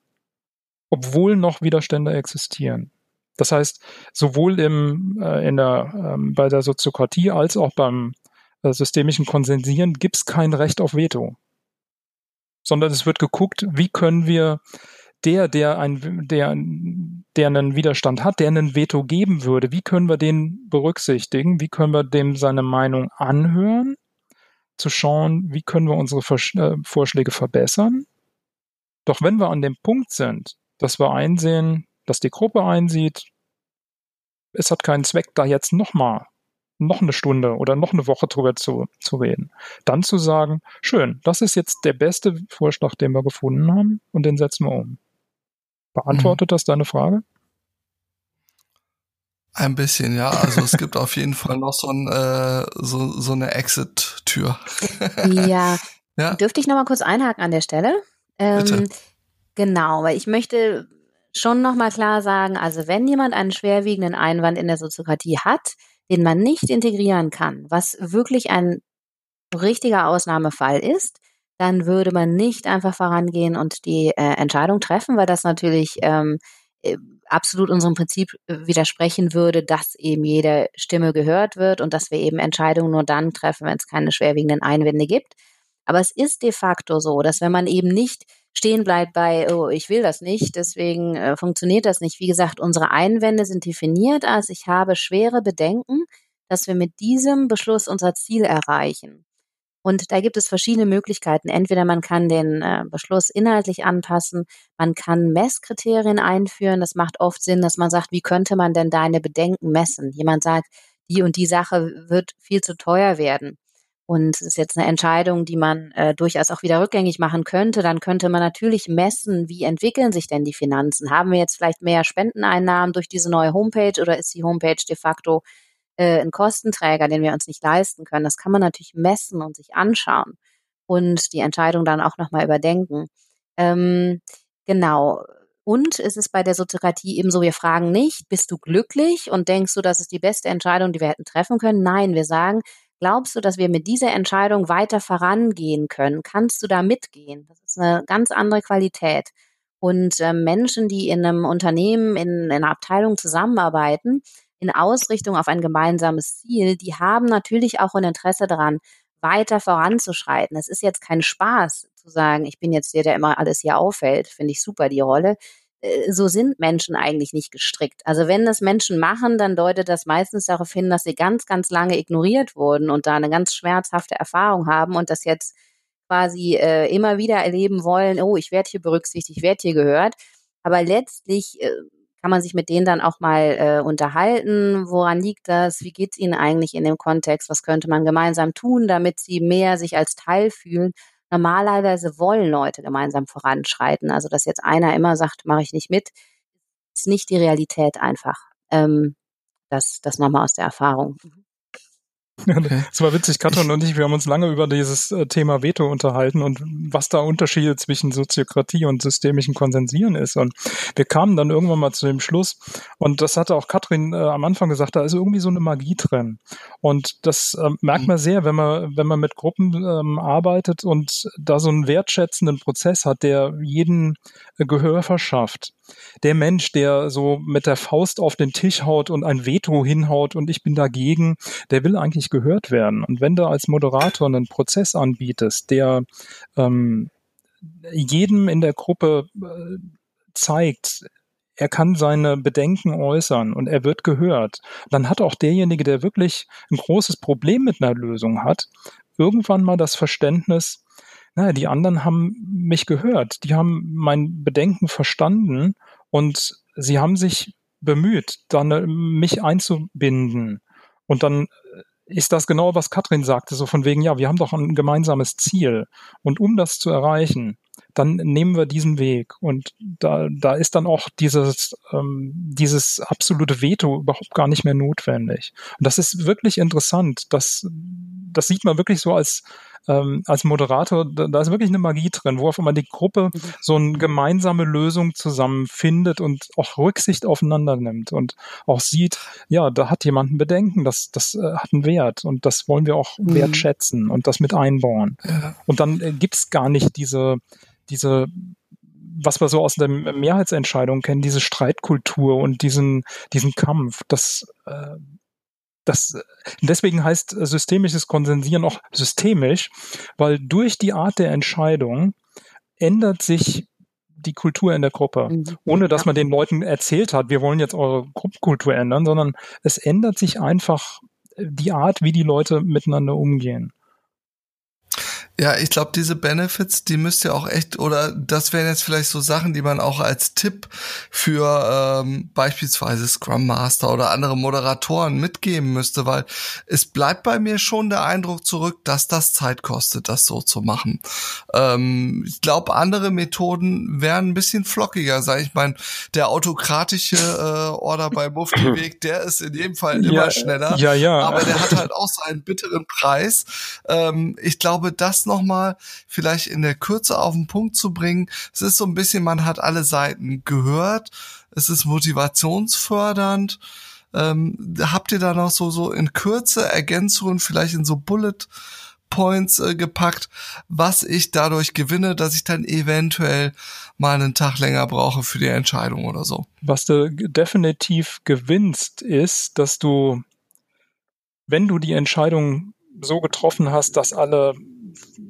obwohl noch Widerstände existieren. Das heißt, sowohl im, äh, in der, ähm, bei der Soziokratie als auch beim äh, systemischen Konsensieren gibt es kein Recht auf Veto sondern es wird geguckt, wie können wir der, der ein, der, der einen Widerstand hat, der einen Veto geben würde, wie können wir den berücksichtigen? Wie können wir dem seine Meinung anhören? Zu schauen, wie können wir unsere äh, Vorschläge verbessern? Doch wenn wir an dem Punkt sind, dass wir einsehen, dass die Gruppe einsieht, es hat keinen Zweck, da jetzt nochmal noch eine Stunde oder noch eine Woche drüber zu, zu reden. Dann zu sagen, schön, das ist jetzt der beste Vorschlag, den wir gefunden haben und den setzen wir um. Beantwortet mhm. das deine Frage? Ein bisschen, ja. Also es gibt auf jeden Fall noch so, ein, äh, so, so eine Exit-Tür. ja. ja. Dürfte ich noch mal kurz einhaken an der Stelle? Ähm, Bitte. Genau, weil ich möchte schon noch mal klar sagen, also wenn jemand einen schwerwiegenden Einwand in der Soziokratie hat, den man nicht integrieren kann, was wirklich ein richtiger Ausnahmefall ist, dann würde man nicht einfach vorangehen und die äh, Entscheidung treffen, weil das natürlich ähm, äh, absolut unserem Prinzip äh, widersprechen würde, dass eben jede Stimme gehört wird und dass wir eben Entscheidungen nur dann treffen, wenn es keine schwerwiegenden Einwände gibt. Aber es ist de facto so, dass wenn man eben nicht stehen bleibt bei, oh, ich will das nicht, deswegen äh, funktioniert das nicht. Wie gesagt, unsere Einwände sind definiert als ich habe schwere Bedenken, dass wir mit diesem Beschluss unser Ziel erreichen. Und da gibt es verschiedene Möglichkeiten. Entweder man kann den äh, Beschluss inhaltlich anpassen, man kann Messkriterien einführen. Das macht oft Sinn, dass man sagt, wie könnte man denn deine Bedenken messen? Jemand sagt, die und die Sache wird viel zu teuer werden und es ist jetzt eine Entscheidung, die man äh, durchaus auch wieder rückgängig machen könnte, dann könnte man natürlich messen, wie entwickeln sich denn die Finanzen? Haben wir jetzt vielleicht mehr Spendeneinnahmen durch diese neue Homepage oder ist die Homepage de facto äh, ein Kostenträger, den wir uns nicht leisten können? Das kann man natürlich messen und sich anschauen und die Entscheidung dann auch nochmal überdenken. Ähm, genau Und es ist bei der Soziokratie ebenso, wir fragen nicht, bist du glücklich und denkst du, das ist die beste Entscheidung, die wir hätten treffen können? Nein, wir sagen, glaubst du, dass wir mit dieser Entscheidung weiter vorangehen können? Kannst du da mitgehen? Das ist eine ganz andere Qualität. Und äh, Menschen, die in einem Unternehmen, in, in einer Abteilung zusammenarbeiten, in Ausrichtung auf ein gemeinsames Ziel, die haben natürlich auch ein Interesse daran, weiter voranzuschreiten. Es ist jetzt kein Spaß zu sagen, ich bin jetzt der, der immer alles hier auffällt. Finde ich super, die Rolle. Äh, so sind Menschen eigentlich nicht gestrickt. Also wenn das Menschen machen, dann deutet das meistens darauf hin, dass sie ganz, ganz lange ignoriert wurden und da eine ganz schmerzhafte Erfahrung haben und das jetzt quasi äh, immer wieder erleben wollen, oh, ich werde hier berücksichtigt, ich werde hier gehört. Aber letztlich äh, kann man sich mit denen dann auch mal äh, unterhalten. Woran liegt das? Wie geht's ihnen eigentlich in dem Kontext? Was könnte man gemeinsam tun, damit sie mehr sich als Teil fühlen? Normalerweise wollen Leute gemeinsam voranschreiten. Also, dass jetzt einer immer sagt, mache ich nicht mit, ist nicht die Realität einfach. Ähm, das, das nochmal aus der Erfahrung. Mhm. Okay. Es war witzig, Katrin und ich, wir haben uns lange über dieses äh, Thema Veto unterhalten und was da Unterschiede zwischen Soziokratie und systemischen Konsensieren ist. Und wir kamen dann irgendwann mal zu dem Schluss, und das hatte auch Katrin äh, am Anfang gesagt, da ist irgendwie so eine Magie drin. Und das äh, merkt man sehr, wenn man, wenn man mit Gruppen ähm, arbeitet und da so einen wertschätzenden Prozess hat, der jeden äh, Gehör verschafft der Mensch, der so mit der Faust auf den Tisch haut und ein Veto hinhaut und ich bin dagegen, der will eigentlich gehört werden. Und wenn du als Moderator einen Prozess anbietest, der ähm, jedem in der Gruppe äh, zeigt, er kann seine Bedenken äußern und er wird gehört, dann hat auch derjenige, der wirklich ein großes Problem mit einer Lösung hat, irgendwann mal das Verständnis, naja, die anderen haben mich gehört, die haben mein Bedenken verstanden und sie haben sich bemüht, dann äh, mich einzubinden. Und dann äh, ist das genau, was Katrin sagte, so von wegen, ja, wir haben doch ein gemeinsames Ziel. Und um das zu erreichen, dann nehmen wir diesen Weg. Und da, da ist dann auch dieses, ähm, dieses absolute Veto überhaupt gar nicht mehr notwendig. Und das ist wirklich interessant. Das, das sieht man wirklich so als, ähm, als Moderator, da, da, ist wirklich eine Magie drin, wo auf einmal die Gruppe mhm. so eine gemeinsame Lösung zusammenfindet und auch Rücksicht aufeinander nimmt und auch sieht, ja, da hat jemand ein Bedenken, das, das äh, hat einen Wert und das wollen wir auch mhm. wertschätzen und das mit einbauen. Und dann äh, gibt's gar nicht diese, diese was wir so aus der Mehrheitsentscheidung kennen, diese Streitkultur und diesen, diesen Kampf, das, äh, das, deswegen heißt systemisches Konsensieren auch systemisch, weil durch die Art der Entscheidung ändert sich die Kultur in der Gruppe, mhm. ohne dass man den Leuten erzählt hat, wir wollen jetzt eure Gruppenkultur ändern, sondern es ändert sich einfach die Art, wie die Leute miteinander umgehen. Ja, ich glaube, diese Benefits, die müsst ihr auch echt, oder das wären jetzt vielleicht so Sachen, die man auch als Tipp für ähm, beispielsweise Scrum Master oder andere Moderatoren mitgeben müsste, weil es bleibt bei mir schon der Eindruck zurück, dass das Zeit kostet, das so zu machen. Ähm, ich glaube, andere Methoden wären ein bisschen flockiger, sage ich mal. Der autokratische äh, Order bei Mufti-Weg, der ist in jedem Fall immer ja, schneller. Ja, ja. Aber der hat halt auch seinen bitteren Preis. Ähm, ich glaube, das nochmal vielleicht in der Kürze auf den Punkt zu bringen. Es ist so ein bisschen, man hat alle Seiten gehört. Es ist motivationsfördernd. Ähm, habt ihr da noch so, so in Kürze Ergänzungen, vielleicht in so Bullet Points äh, gepackt, was ich dadurch gewinne, dass ich dann eventuell mal einen Tag länger brauche für die Entscheidung oder so. Was du definitiv gewinnst, ist, dass du, wenn du die Entscheidung so getroffen hast, dass alle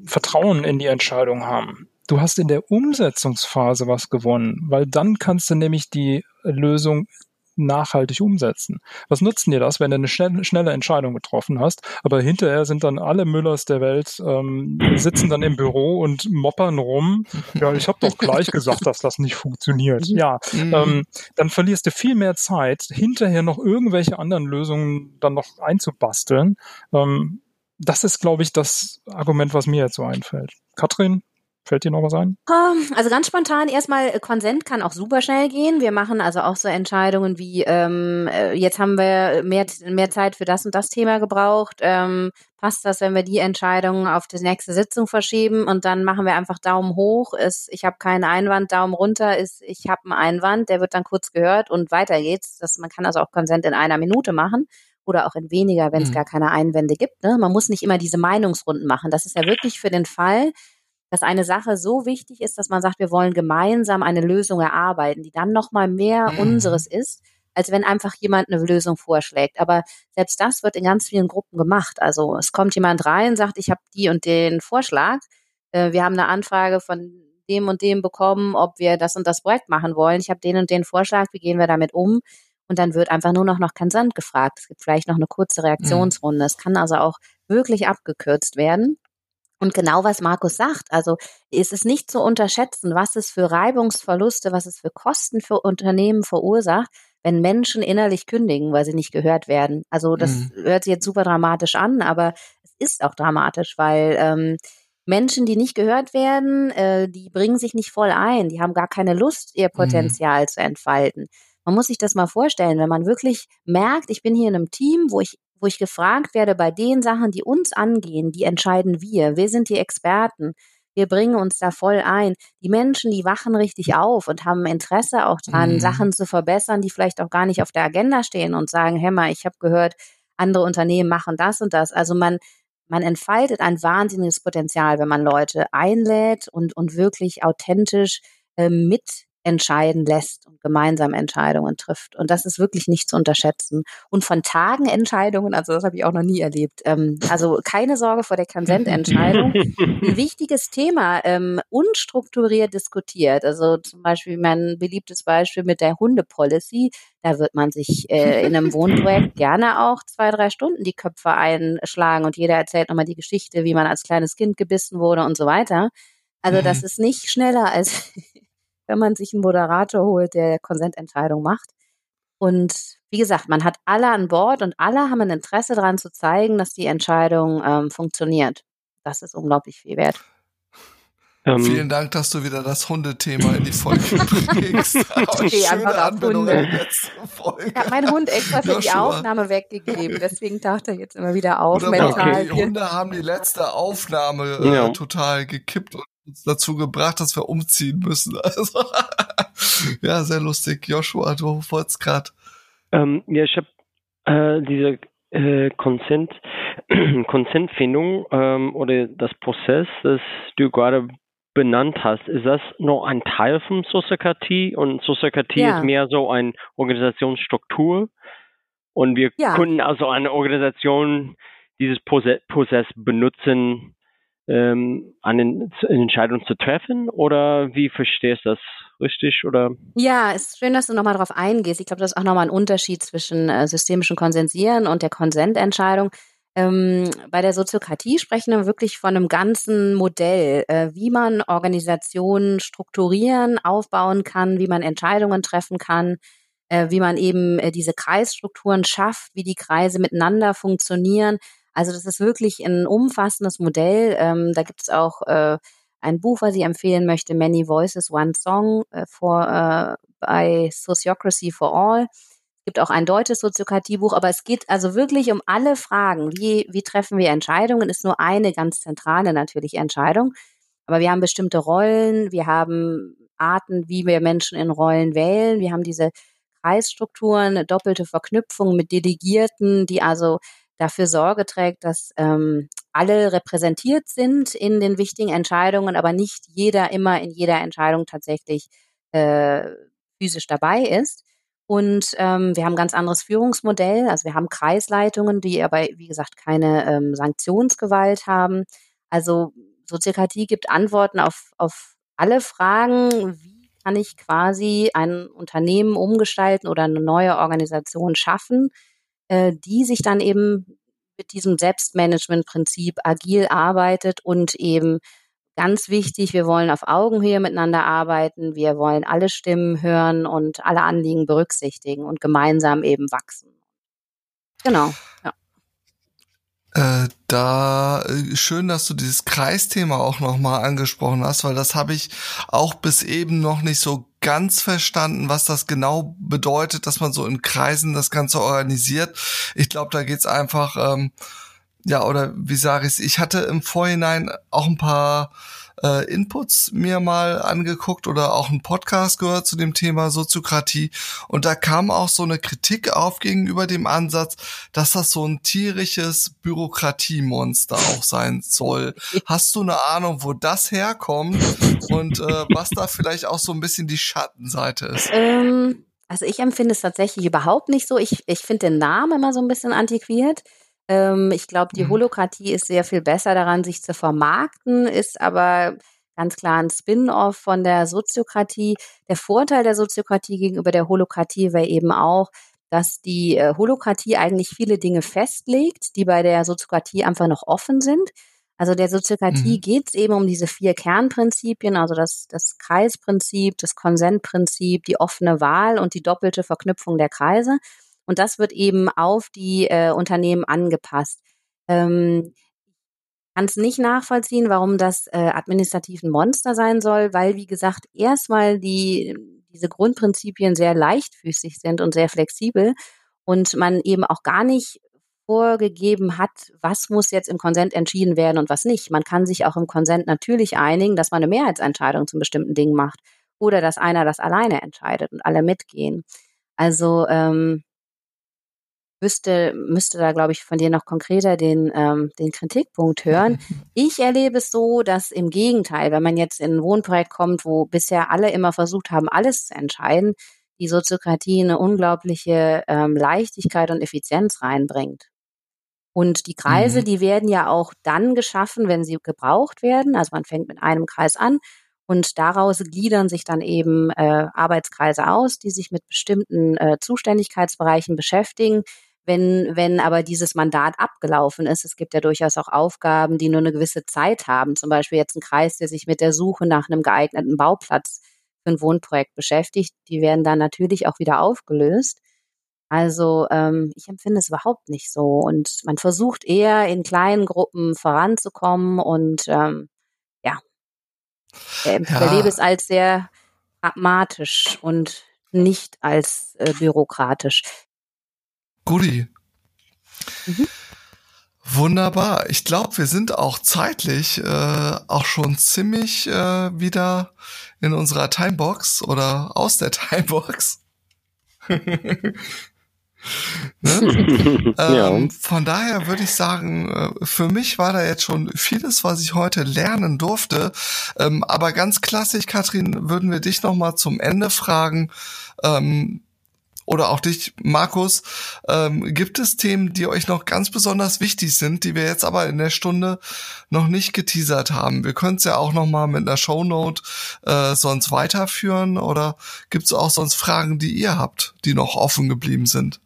Vertrauen in die Entscheidung haben. Du hast in der Umsetzungsphase was gewonnen, weil dann kannst du nämlich die Lösung nachhaltig umsetzen. Was nutzt dir das, wenn du eine schnelle, schnelle Entscheidung getroffen hast, aber hinterher sind dann alle Müllers der Welt, ähm, sitzen dann im Büro und moppern rum. Ja, ich habe doch gleich gesagt, dass das nicht funktioniert. Ja, mhm. ähm, dann verlierst du viel mehr Zeit, hinterher noch irgendwelche anderen Lösungen dann noch einzubasteln. Ähm, das ist, glaube ich, das Argument, was mir jetzt so einfällt. Katrin? Fällt dir noch was ein? Ähm, also ganz spontan erstmal, äh, Konsent kann auch super schnell gehen. Wir machen also auch so Entscheidungen wie, ähm, äh, jetzt haben wir mehr, mehr Zeit für das und das Thema gebraucht. Ähm, passt das, wenn wir die Entscheidung auf die nächste Sitzung verschieben und dann machen wir einfach Daumen hoch, ist, ich habe keinen Einwand, Daumen runter ist, ich habe einen Einwand, der wird dann kurz gehört und weiter geht's. Das, man kann also auch Konsent in einer Minute machen oder auch in weniger, wenn es mhm. gar keine Einwände gibt. Ne? Man muss nicht immer diese Meinungsrunden machen. Das ist ja wirklich für den Fall, dass eine Sache so wichtig ist, dass man sagt, wir wollen gemeinsam eine Lösung erarbeiten, die dann nochmal mehr mhm. unseres ist, als wenn einfach jemand eine Lösung vorschlägt. Aber selbst das wird in ganz vielen Gruppen gemacht. Also es kommt jemand rein, sagt, ich habe die und den Vorschlag. Äh, wir haben eine Anfrage von dem und dem bekommen, ob wir das und das Projekt machen wollen. Ich habe den und den Vorschlag, wie gehen wir damit um? Und dann wird einfach nur noch nach Konsent gefragt. Es gibt vielleicht noch eine kurze mhm. Reaktionsrunde. Es kann also auch wirklich abgekürzt werden. Und genau was Markus sagt, also ist es nicht zu unterschätzen, was es für Reibungsverluste, was es für Kosten für Unternehmen verursacht, wenn Menschen innerlich kündigen, weil sie nicht gehört werden. Also das mhm. hört sich jetzt super dramatisch an, aber es ist auch dramatisch, weil ähm, Menschen, die nicht gehört werden, äh, die bringen sich nicht voll ein, die haben gar keine Lust, ihr mhm. Potenzial mhm. zu entfalten. Man muss sich das mal vorstellen, wenn man wirklich merkt, ich bin hier in einem Team, wo ich wo ich gefragt werde, bei den Sachen, die uns angehen, die entscheiden wir. Wir sind die Experten. Wir bringen uns da voll ein. Die Menschen, die wachen richtig auf und haben Interesse auch dran, mhm. Sachen zu verbessern, die vielleicht auch gar nicht auf der Agenda stehen und sagen, hör mal, ich habe gehört, andere Unternehmen machen das und das. Also man, man entfaltet ein wahnsinniges Potenzial, wenn man Leute einlädt und, und wirklich authentisch äh, mit entscheiden lässt und gemeinsam Entscheidungen trifft. Und das ist wirklich nicht zu unterschätzen. Und von Tagen Entscheidungen, also das habe ich auch noch nie erlebt. Ähm, also keine Sorge vor der Konsententscheidung. Ein wichtiges Thema, ähm, unstrukturiert diskutiert. Also zum Beispiel mein beliebtes Beispiel mit der Hundepolicy. Da wird man sich äh, in einem Wohnprojekt gerne auch zwei, drei Stunden die Köpfe einschlagen und jeder erzählt nochmal die Geschichte, wie man als kleines Kind gebissen wurde und so weiter. Also das mhm. ist nicht schneller als wenn man sich einen Moderator holt, der Konsententscheidung macht. Und wie gesagt, man hat alle an Bord und alle haben ein Interesse daran zu zeigen, dass die Entscheidung ähm, funktioniert. Das ist unglaublich viel wert. Ähm, Vielen Dank, dass du wieder das Hundethema in die Folge bringst. okay, einfach auf Hunde. Ich habe meinen Hund extra für Joshua. die Aufnahme weggegeben, deswegen taucht er jetzt immer wieder auf. Oder mental. Okay. Die Hunde haben die letzte Aufnahme äh, ja. total gekippt und uns dazu gebracht, dass wir umziehen müssen. Also, ja, sehr lustig. Joshua, du wolltest gerade. Ähm, ja, ich habe äh, diese äh, Consent, Consentfindung ähm, oder das Prozess, das du gerade benannt hast, ist das noch ein Teil von Soziokratie? Und Soziokratie ja. ist mehr so eine Organisationsstruktur. Und wir ja. können also eine Organisation dieses Prozess benutzen, ähm, eine Entscheidung zu treffen oder wie verstehst du das richtig oder? Ja, es ist schön, dass du nochmal darauf eingehst. Ich glaube, das ist auch nochmal ein Unterschied zwischen äh, systemischem Konsensieren und der Konsententscheidung. Ähm, bei der Soziokratie sprechen wir wirklich von einem ganzen Modell, äh, wie man Organisationen strukturieren, aufbauen kann, wie man Entscheidungen treffen kann, äh, wie man eben äh, diese Kreisstrukturen schafft, wie die Kreise miteinander funktionieren. Also das ist wirklich ein umfassendes Modell. Ähm, da gibt es auch äh, ein Buch, was ich empfehlen möchte, Many Voices, One Song äh, for, äh, bei Sociocracy for All. Es gibt auch ein deutsches Soziokratiebuch, aber es geht also wirklich um alle Fragen. Wie, wie treffen wir Entscheidungen? Ist nur eine ganz zentrale natürlich Entscheidung. Aber wir haben bestimmte Rollen, wir haben Arten, wie wir Menschen in Rollen wählen. Wir haben diese Kreisstrukturen, doppelte Verknüpfung mit Delegierten, die also dafür Sorge trägt, dass ähm, alle repräsentiert sind in den wichtigen Entscheidungen, aber nicht jeder immer in jeder Entscheidung tatsächlich äh, physisch dabei ist. Und ähm, wir haben ein ganz anderes Führungsmodell. Also wir haben Kreisleitungen, die aber, wie gesagt, keine ähm, Sanktionsgewalt haben. Also Soziokratie gibt Antworten auf, auf alle Fragen, wie kann ich quasi ein Unternehmen umgestalten oder eine neue Organisation schaffen, äh, die sich dann eben mit diesem Selbstmanagement-Prinzip agil arbeitet und eben ganz wichtig, wir wollen auf Augenhöhe miteinander arbeiten, wir wollen alle Stimmen hören und alle Anliegen berücksichtigen und gemeinsam eben wachsen. Genau. Ja. Äh, da äh, schön, dass du dieses Kreisthema auch nochmal angesprochen hast, weil das habe ich auch bis eben noch nicht so ganz verstanden, was das genau bedeutet, dass man so in Kreisen das Ganze organisiert. Ich glaube, da geht's einfach, ähm, ja, oder wie sage ich ich hatte im Vorhinein auch ein paar äh, Inputs mir mal angeguckt oder auch einen Podcast gehört zu dem Thema Soziokratie und da kam auch so eine Kritik auf gegenüber dem Ansatz, dass das so ein tierisches Bürokratiemonster auch sein soll. Hast du eine Ahnung, wo das herkommt und äh, was da vielleicht auch so ein bisschen die Schattenseite ist? Ähm, also ich empfinde es tatsächlich überhaupt nicht so. Ich, ich finde den Namen immer so ein bisschen antiquiert. Ähm, ich glaube, die mhm. Holokratie ist sehr viel besser daran, sich zu vermarkten, ist aber ganz klar ein Spin-off von der Soziokratie. Der Vorteil der Soziokratie gegenüber der Holokratie wäre eben auch, dass die äh, Holokratie eigentlich viele Dinge festlegt, die bei der Soziokratie einfach noch offen sind. Also der Soziokratie mhm. geht es eben um diese vier Kernprinzipien, also das, das Kreisprinzip, das Konsentprinzip, die offene Wahl und die doppelte Verknüpfung der Kreise. Und das wird eben auf die äh, Unternehmen angepasst. Ähm, kann es nicht nachvollziehen, warum das äh, administrativ ein Monster sein soll, weil, wie gesagt, erstmal die, diese Grundprinzipien sehr leichtfüßig sind und sehr flexibel und man eben auch gar nicht vorgegeben hat, was muss jetzt im Konsent entschieden werden und was nicht. Man kann sich auch im Konsent natürlich einigen, dass man eine Mehrheitsentscheidung zu bestimmten Dingen macht oder dass einer das alleine entscheidet und alle mitgehen. Also ähm, wüsste, müsste da, glaube ich, von dir noch konkreter den, ähm, den Kritikpunkt hören. Ich erlebe es so, dass im Gegenteil, wenn man jetzt in ein Wohnprojekt kommt, wo bisher alle immer versucht haben, alles zu entscheiden, die Soziokratie eine unglaubliche ähm, Leichtigkeit und Effizienz reinbringt. Und die Kreise, mhm. die werden ja auch dann geschaffen, wenn sie gebraucht werden. Also man fängt mit einem Kreis an und daraus gliedern sich dann eben äh, Arbeitskreise aus, die sich mit bestimmten äh, Zuständigkeitsbereichen beschäftigen, wenn, wenn aber dieses Mandat abgelaufen ist, es gibt ja durchaus auch Aufgaben, die nur eine gewisse Zeit haben, zum Beispiel jetzt ein Kreis, der sich mit der Suche nach einem geeigneten Bauplatz für ein Wohnprojekt beschäftigt, die werden dann natürlich auch wieder aufgelöst. Also ähm, ich empfinde es überhaupt nicht so. Und man versucht eher in kleinen Gruppen voranzukommen und ähm, ja, ich ja. erlebe es als sehr pragmatisch und nicht als äh, bürokratisch. Guti. Mhm. Wunderbar. Ich glaube, wir sind auch zeitlich äh, auch schon ziemlich äh, wieder in unserer Timebox oder aus der Timebox. ne? ja. ähm, von daher würde ich sagen, äh, für mich war da jetzt schon vieles, was ich heute lernen durfte. Ähm, aber ganz klassisch, Katrin, würden wir dich noch mal zum Ende fragen. Ähm, oder auch dich, Markus, ähm, gibt es Themen, die euch noch ganz besonders wichtig sind, die wir jetzt aber in der Stunde noch nicht geteasert haben? Wir können es ja auch noch mal mit einer Shownote äh, sonst weiterführen oder gibt es auch sonst Fragen, die ihr habt, die noch offen geblieben sind?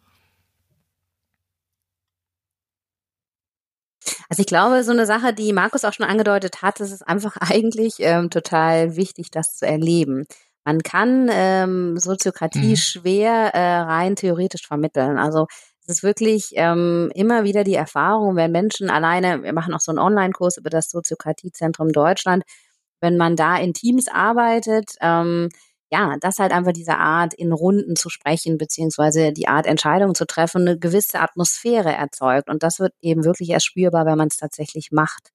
Also ich glaube, so eine Sache, die Markus auch schon angedeutet hat, ist es einfach eigentlich ähm, total wichtig, das zu erleben. Man kann ähm, Soziokratie mhm. schwer äh, rein theoretisch vermitteln. Also es ist wirklich ähm, immer wieder die Erfahrung, wenn Menschen alleine, wir machen auch so einen Online-Kurs über das Soziokratiezentrum Deutschland, wenn man da in Teams arbeitet, ähm, ja, das halt einfach diese Art in Runden zu sprechen, beziehungsweise die Art Entscheidungen zu treffen, eine gewisse Atmosphäre erzeugt. Und das wird eben wirklich erst spürbar, wenn man es tatsächlich macht.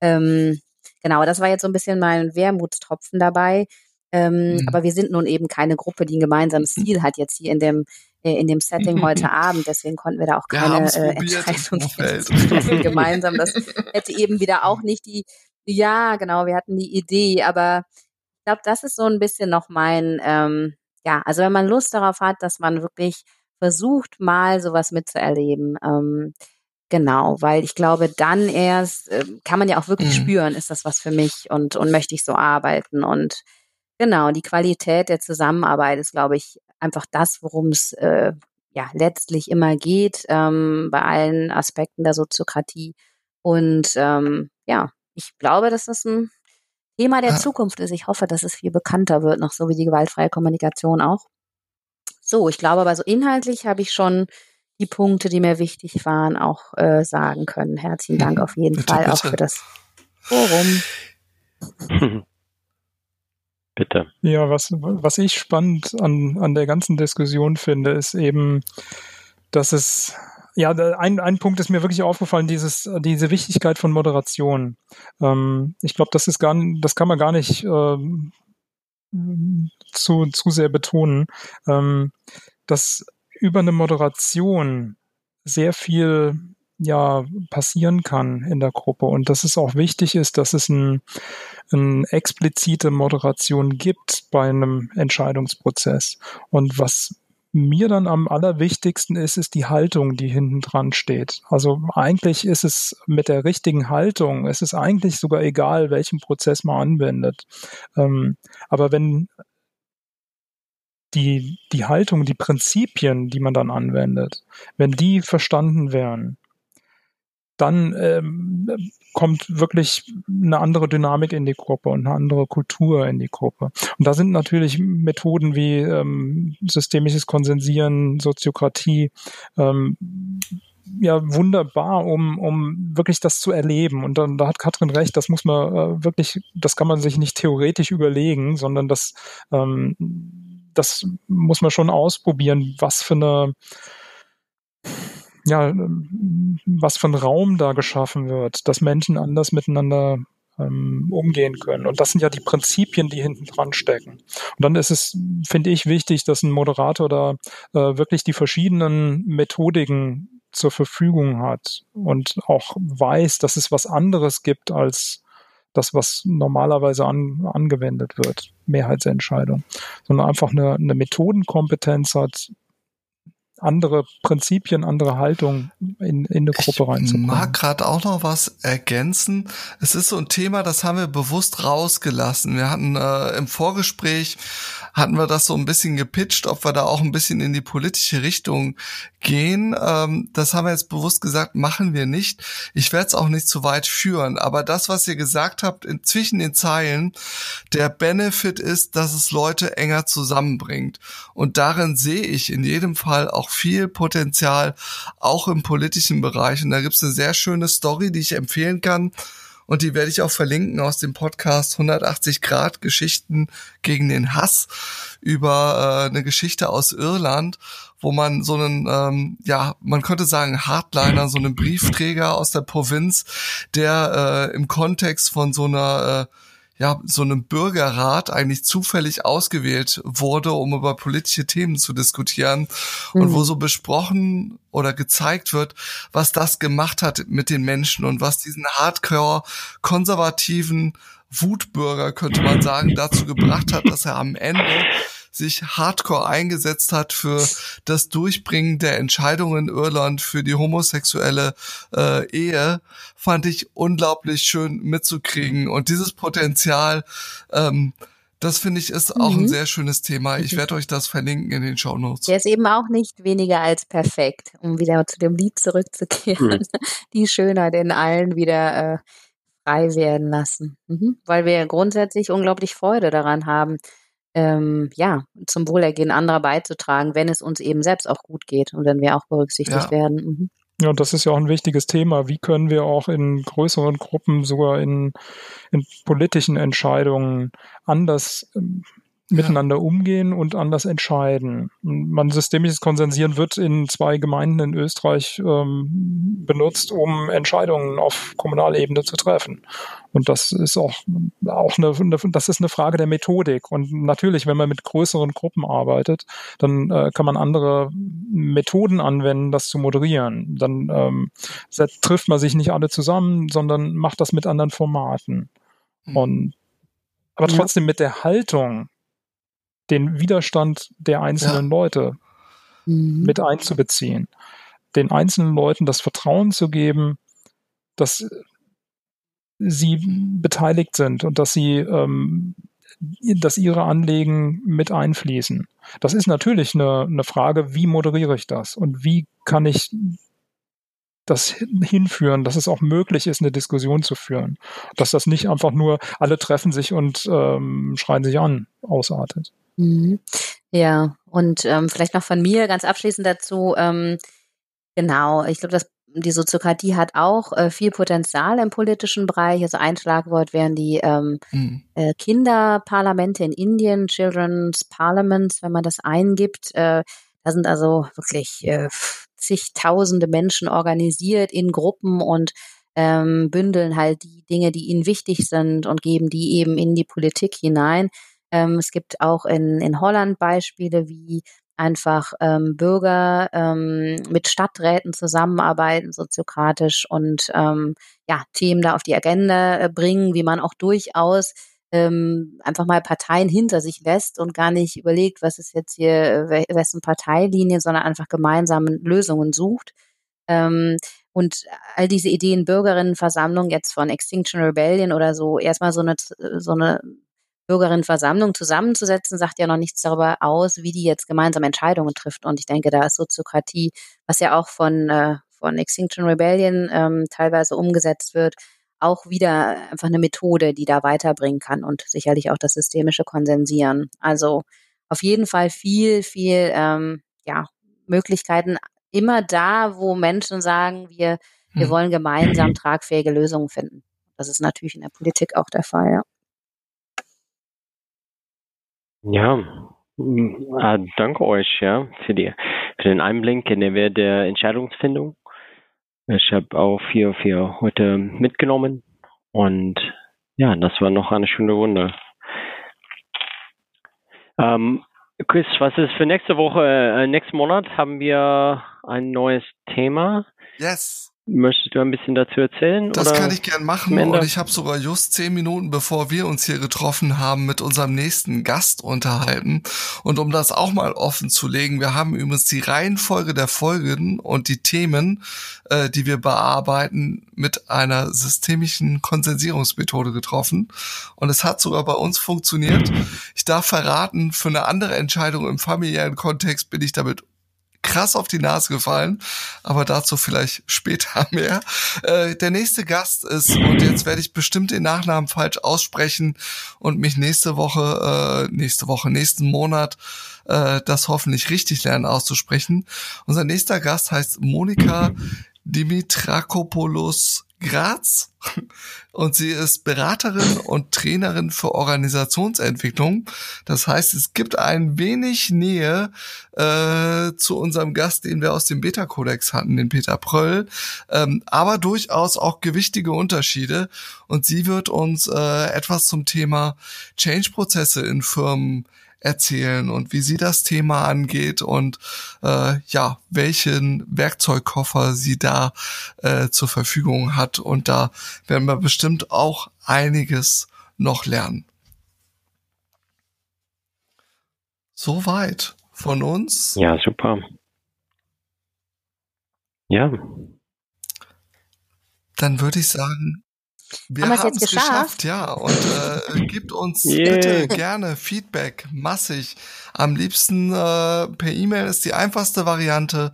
Ähm, genau, das war jetzt so ein bisschen mein Wermutstropfen dabei. Ähm, mhm. Aber wir sind nun eben keine Gruppe, die ein gemeinsames Ziel hat jetzt hier in dem äh, in dem Setting heute Abend. Deswegen konnten wir da auch keine äh, Entscheidung treffen gemeinsam. Das hätte eben wieder auch nicht die, ja, genau, wir hatten die Idee, aber ich glaube, das ist so ein bisschen noch mein, ähm, ja, also wenn man Lust darauf hat, dass man wirklich versucht, mal sowas mitzuerleben. Ähm, genau, weil ich glaube, dann erst äh, kann man ja auch wirklich mhm. spüren, ist das was für mich und, und möchte ich so arbeiten und Genau, die Qualität der Zusammenarbeit ist, glaube ich, einfach das, worum es äh, ja letztlich immer geht ähm, bei allen Aspekten der Soziokratie. Und ähm, ja, ich glaube, dass das ein Thema der ja. Zukunft ist. Ich hoffe, dass es viel bekannter wird, noch so wie die gewaltfreie Kommunikation auch. So, ich glaube aber so inhaltlich habe ich schon die Punkte, die mir wichtig waren, auch äh, sagen können. Herzlichen Dank mhm. auf jeden bitte, Fall bitte. auch für das Forum. Bitte. Ja, was, was ich spannend an, an der ganzen Diskussion finde, ist eben, dass es ja, ein, ein Punkt ist mir wirklich aufgefallen, dieses, diese Wichtigkeit von Moderation. Ähm, ich glaube, das ist gar, das kann man gar nicht ähm, zu, zu sehr betonen, ähm, dass über eine Moderation sehr viel ja passieren kann in der Gruppe und dass es auch wichtig ist, dass es ein, eine explizite Moderation gibt bei einem Entscheidungsprozess. Und was mir dann am allerwichtigsten ist, ist die Haltung, die hinten dran steht. Also eigentlich ist es mit der richtigen Haltung, es ist eigentlich sogar egal, welchen Prozess man anwendet. Ähm, aber wenn die, die Haltung, die Prinzipien, die man dann anwendet, wenn die verstanden werden, dann ähm, kommt wirklich eine andere Dynamik in die Gruppe und eine andere Kultur in die Gruppe. Und da sind natürlich Methoden wie ähm, systemisches Konsensieren, Soziokratie, ähm, ja wunderbar, um, um wirklich das zu erleben. Und dann, da hat Katrin recht, das muss man äh, wirklich, das kann man sich nicht theoretisch überlegen, sondern das, ähm, das muss man schon ausprobieren, was für eine ja, was für ein Raum da geschaffen wird, dass Menschen anders miteinander ähm, umgehen können. Und das sind ja die Prinzipien, die hinten dran stecken. Und dann ist es, finde ich, wichtig, dass ein Moderator da äh, wirklich die verschiedenen Methodiken zur Verfügung hat und auch weiß, dass es was anderes gibt als das, was normalerweise an, angewendet wird, Mehrheitsentscheidung, sondern einfach eine, eine Methodenkompetenz hat, andere Prinzipien, andere Haltung in, in eine Gruppe reinzubringen. Ich mag gerade auch noch was ergänzen. Es ist so ein Thema, das haben wir bewusst rausgelassen. Wir hatten äh, im Vorgespräch hatten wir das so ein bisschen gepitcht, ob wir da auch ein bisschen in die politische Richtung gehen. Ähm, das haben wir jetzt bewusst gesagt, machen wir nicht. Ich werde es auch nicht zu weit führen. Aber das, was ihr gesagt habt, in, zwischen den Zeilen, der Benefit ist, dass es Leute enger zusammenbringt. Und darin sehe ich in jedem Fall auch viel Potenzial, auch im politischen Bereich. Und da gibt es eine sehr schöne Story, die ich empfehlen kann und die werde ich auch verlinken aus dem Podcast 180 Grad Geschichten gegen den Hass über äh, eine Geschichte aus Irland, wo man so einen, ähm, ja, man könnte sagen Hardliner, so einen Briefträger aus der Provinz, der äh, im Kontext von so einer äh, ja, so einem Bürgerrat eigentlich zufällig ausgewählt wurde, um über politische Themen zu diskutieren mhm. und wo so besprochen oder gezeigt wird, was das gemacht hat mit den Menschen und was diesen hardcore konservativen Wutbürger, könnte man sagen, dazu gebracht hat, dass er am Ende sich hardcore eingesetzt hat für das Durchbringen der Entscheidungen in Irland für die homosexuelle äh, Ehe, fand ich unglaublich schön mitzukriegen. Und dieses Potenzial, ähm, das finde ich ist auch mhm. ein sehr schönes Thema. Ich werde euch das verlinken in den Show Notes. Der ist eben auch nicht weniger als perfekt, um wieder zu dem Lied zurückzukehren. Mhm. Die Schönheit in allen wieder äh, frei werden lassen. Mhm. Weil wir grundsätzlich unglaublich Freude daran haben, ähm, ja, zum Wohlergehen anderer beizutragen, wenn es uns eben selbst auch gut geht und wenn wir auch berücksichtigt ja. werden. Mhm. Ja, und das ist ja auch ein wichtiges Thema. Wie können wir auch in größeren Gruppen, sogar in, in politischen Entscheidungen anders miteinander umgehen und anders entscheiden. Man systemisches Konsensieren wird in zwei Gemeinden in Österreich ähm, benutzt, um Entscheidungen auf Kommunalebene zu treffen. Und das ist auch, auch eine, eine, das ist eine Frage der Methodik. Und natürlich, wenn man mit größeren Gruppen arbeitet, dann äh, kann man andere Methoden anwenden, das zu moderieren. Dann ähm, trifft man sich nicht alle zusammen, sondern macht das mit anderen Formaten. Mhm. Und aber trotzdem mit der Haltung, den Widerstand der einzelnen ja. Leute mhm. mit einzubeziehen, den einzelnen Leuten das Vertrauen zu geben, dass sie beteiligt sind und dass sie ähm, dass ihre Anliegen mit einfließen. Das ist natürlich eine, eine Frage, wie moderiere ich das und wie kann ich das hinführen, dass es auch möglich ist, eine Diskussion zu führen. Dass das nicht einfach nur alle treffen sich und ähm, schreien sich an, ausartet. Mhm. Ja, und ähm, vielleicht noch von mir ganz abschließend dazu. Ähm, Genau, ich glaube, dass die Soziokratie hat auch äh, viel Potenzial im politischen Bereich. Also ein Schlagwort wären die ähm, mhm. äh, Kinderparlamente in Indien, Children's Parliaments, wenn man das eingibt. Äh, da sind also wirklich äh, zigtausende Menschen organisiert in Gruppen und ähm, bündeln halt die Dinge, die ihnen wichtig sind und geben die eben in die Politik hinein. Ähm, es gibt auch in, in Holland Beispiele, wie einfach ähm, Bürger ähm, mit Stadträten zusammenarbeiten, soziokratisch und ähm, ja, Themen da auf die Agenda äh, bringen, wie man auch durchaus ähm, einfach mal Parteien hinter sich lässt und gar nicht überlegt, was ist jetzt hier, wessen Parteilinie, sondern einfach gemeinsam Lösungen sucht. Ähm, und all diese Ideen, Bürgerinnenversammlung jetzt von Extinction Rebellion oder so, erstmal so eine, so eine Bürgerinnenversammlung zusammenzusetzen, sagt ja noch nichts darüber aus, wie die jetzt gemeinsam Entscheidungen trifft. Und ich denke, da ist Soziokratie, was ja auch von, äh, von Extinction Rebellion ähm, teilweise umgesetzt wird, auch wieder einfach eine Methode, die da weiterbringen kann und sicherlich auch das systemische Konsensieren. Also auf jeden Fall viel, viel ähm, ja, Möglichkeiten immer da, wo Menschen sagen, wir, wir hm. wollen gemeinsam tragfähige Lösungen finden. Das ist natürlich in der Politik auch der Fall, ja. Ja, äh, danke euch ja für die für den Einblick in der Welt der Entscheidungsfindung. Ich habe auch viel für heute mitgenommen und ja, das war noch eine schöne Runde. Ähm, Chris, was ist für nächste Woche? Äh, nächsten Monat haben wir ein neues Thema. Yes. Möchtest du ein bisschen dazu erzählen? Das kann ich gern machen. Und ich habe sogar just zehn Minuten, bevor wir uns hier getroffen haben, mit unserem nächsten Gast unterhalten. Und um das auch mal offen zu legen, wir haben übrigens die Reihenfolge der Folgen und die Themen, äh, die wir bearbeiten, mit einer systemischen Konsensierungsmethode getroffen. Und es hat sogar bei uns funktioniert. Ich darf verraten, für eine andere Entscheidung im familiären Kontext bin ich damit krass auf die Nase gefallen, aber dazu vielleicht später mehr. Äh, der nächste Gast ist, und jetzt werde ich bestimmt den Nachnamen falsch aussprechen und mich nächste Woche, äh, nächste Woche, nächsten Monat äh, das hoffentlich richtig lernen auszusprechen. Unser nächster Gast heißt Monika Dimitrakopoulos Graz und sie ist Beraterin und Trainerin für Organisationsentwicklung. Das heißt, es gibt ein wenig Nähe äh, zu unserem Gast, den wir aus dem Beta-Kodex hatten, den Peter Pröll, ähm, aber durchaus auch gewichtige Unterschiede. Und sie wird uns äh, etwas zum Thema Change-Prozesse in Firmen erzählen und wie sie das Thema angeht und äh, ja, welchen Werkzeugkoffer sie da äh, zur Verfügung hat. Und da werden wir bestimmt auch einiges noch lernen. Soweit von uns. Ja, super. Ja. Dann würde ich sagen, wir haben es jetzt geschafft? geschafft? ja. Und äh, gebt uns yeah. bitte gerne Feedback, massig. Am liebsten äh, per E-Mail ist die einfachste Variante.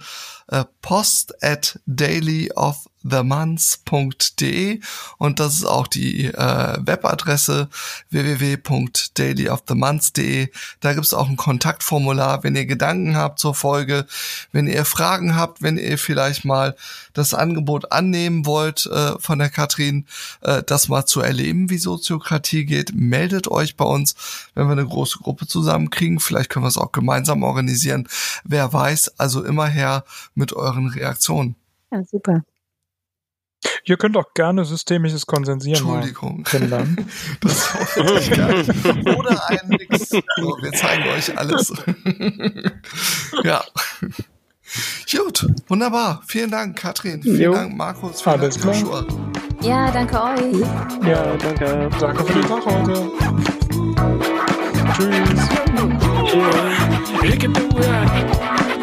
Äh, post at dailyofmonth themans.de und das ist auch die äh, Webadresse www.dailyofthemonths.de. Da gibt es auch ein Kontaktformular, wenn ihr Gedanken habt zur Folge, wenn ihr Fragen habt, wenn ihr vielleicht mal das Angebot annehmen wollt äh, von der Katrin, äh, das mal zu erleben, wie Soziokratie geht, meldet euch bei uns, wenn wir eine große Gruppe zusammenkriegen. Vielleicht können wir es auch gemeinsam organisieren. Wer weiß, also immer her mit euren Reaktionen. Ja, super. Ihr könnt auch gerne systemisches Konsensieren Entschuldigung. kennenlernen. das wollte ich gar nicht. Oder ein Nix. So, wir zeigen euch alles. ja. Gut, wunderbar. Vielen Dank, Katrin. Vielen jo. Dank, Markus. Vielen Alles Dank, Joshua. Ja, danke euch. Ja, danke. Danke für die Tag heute. Tschüss. Tschüss.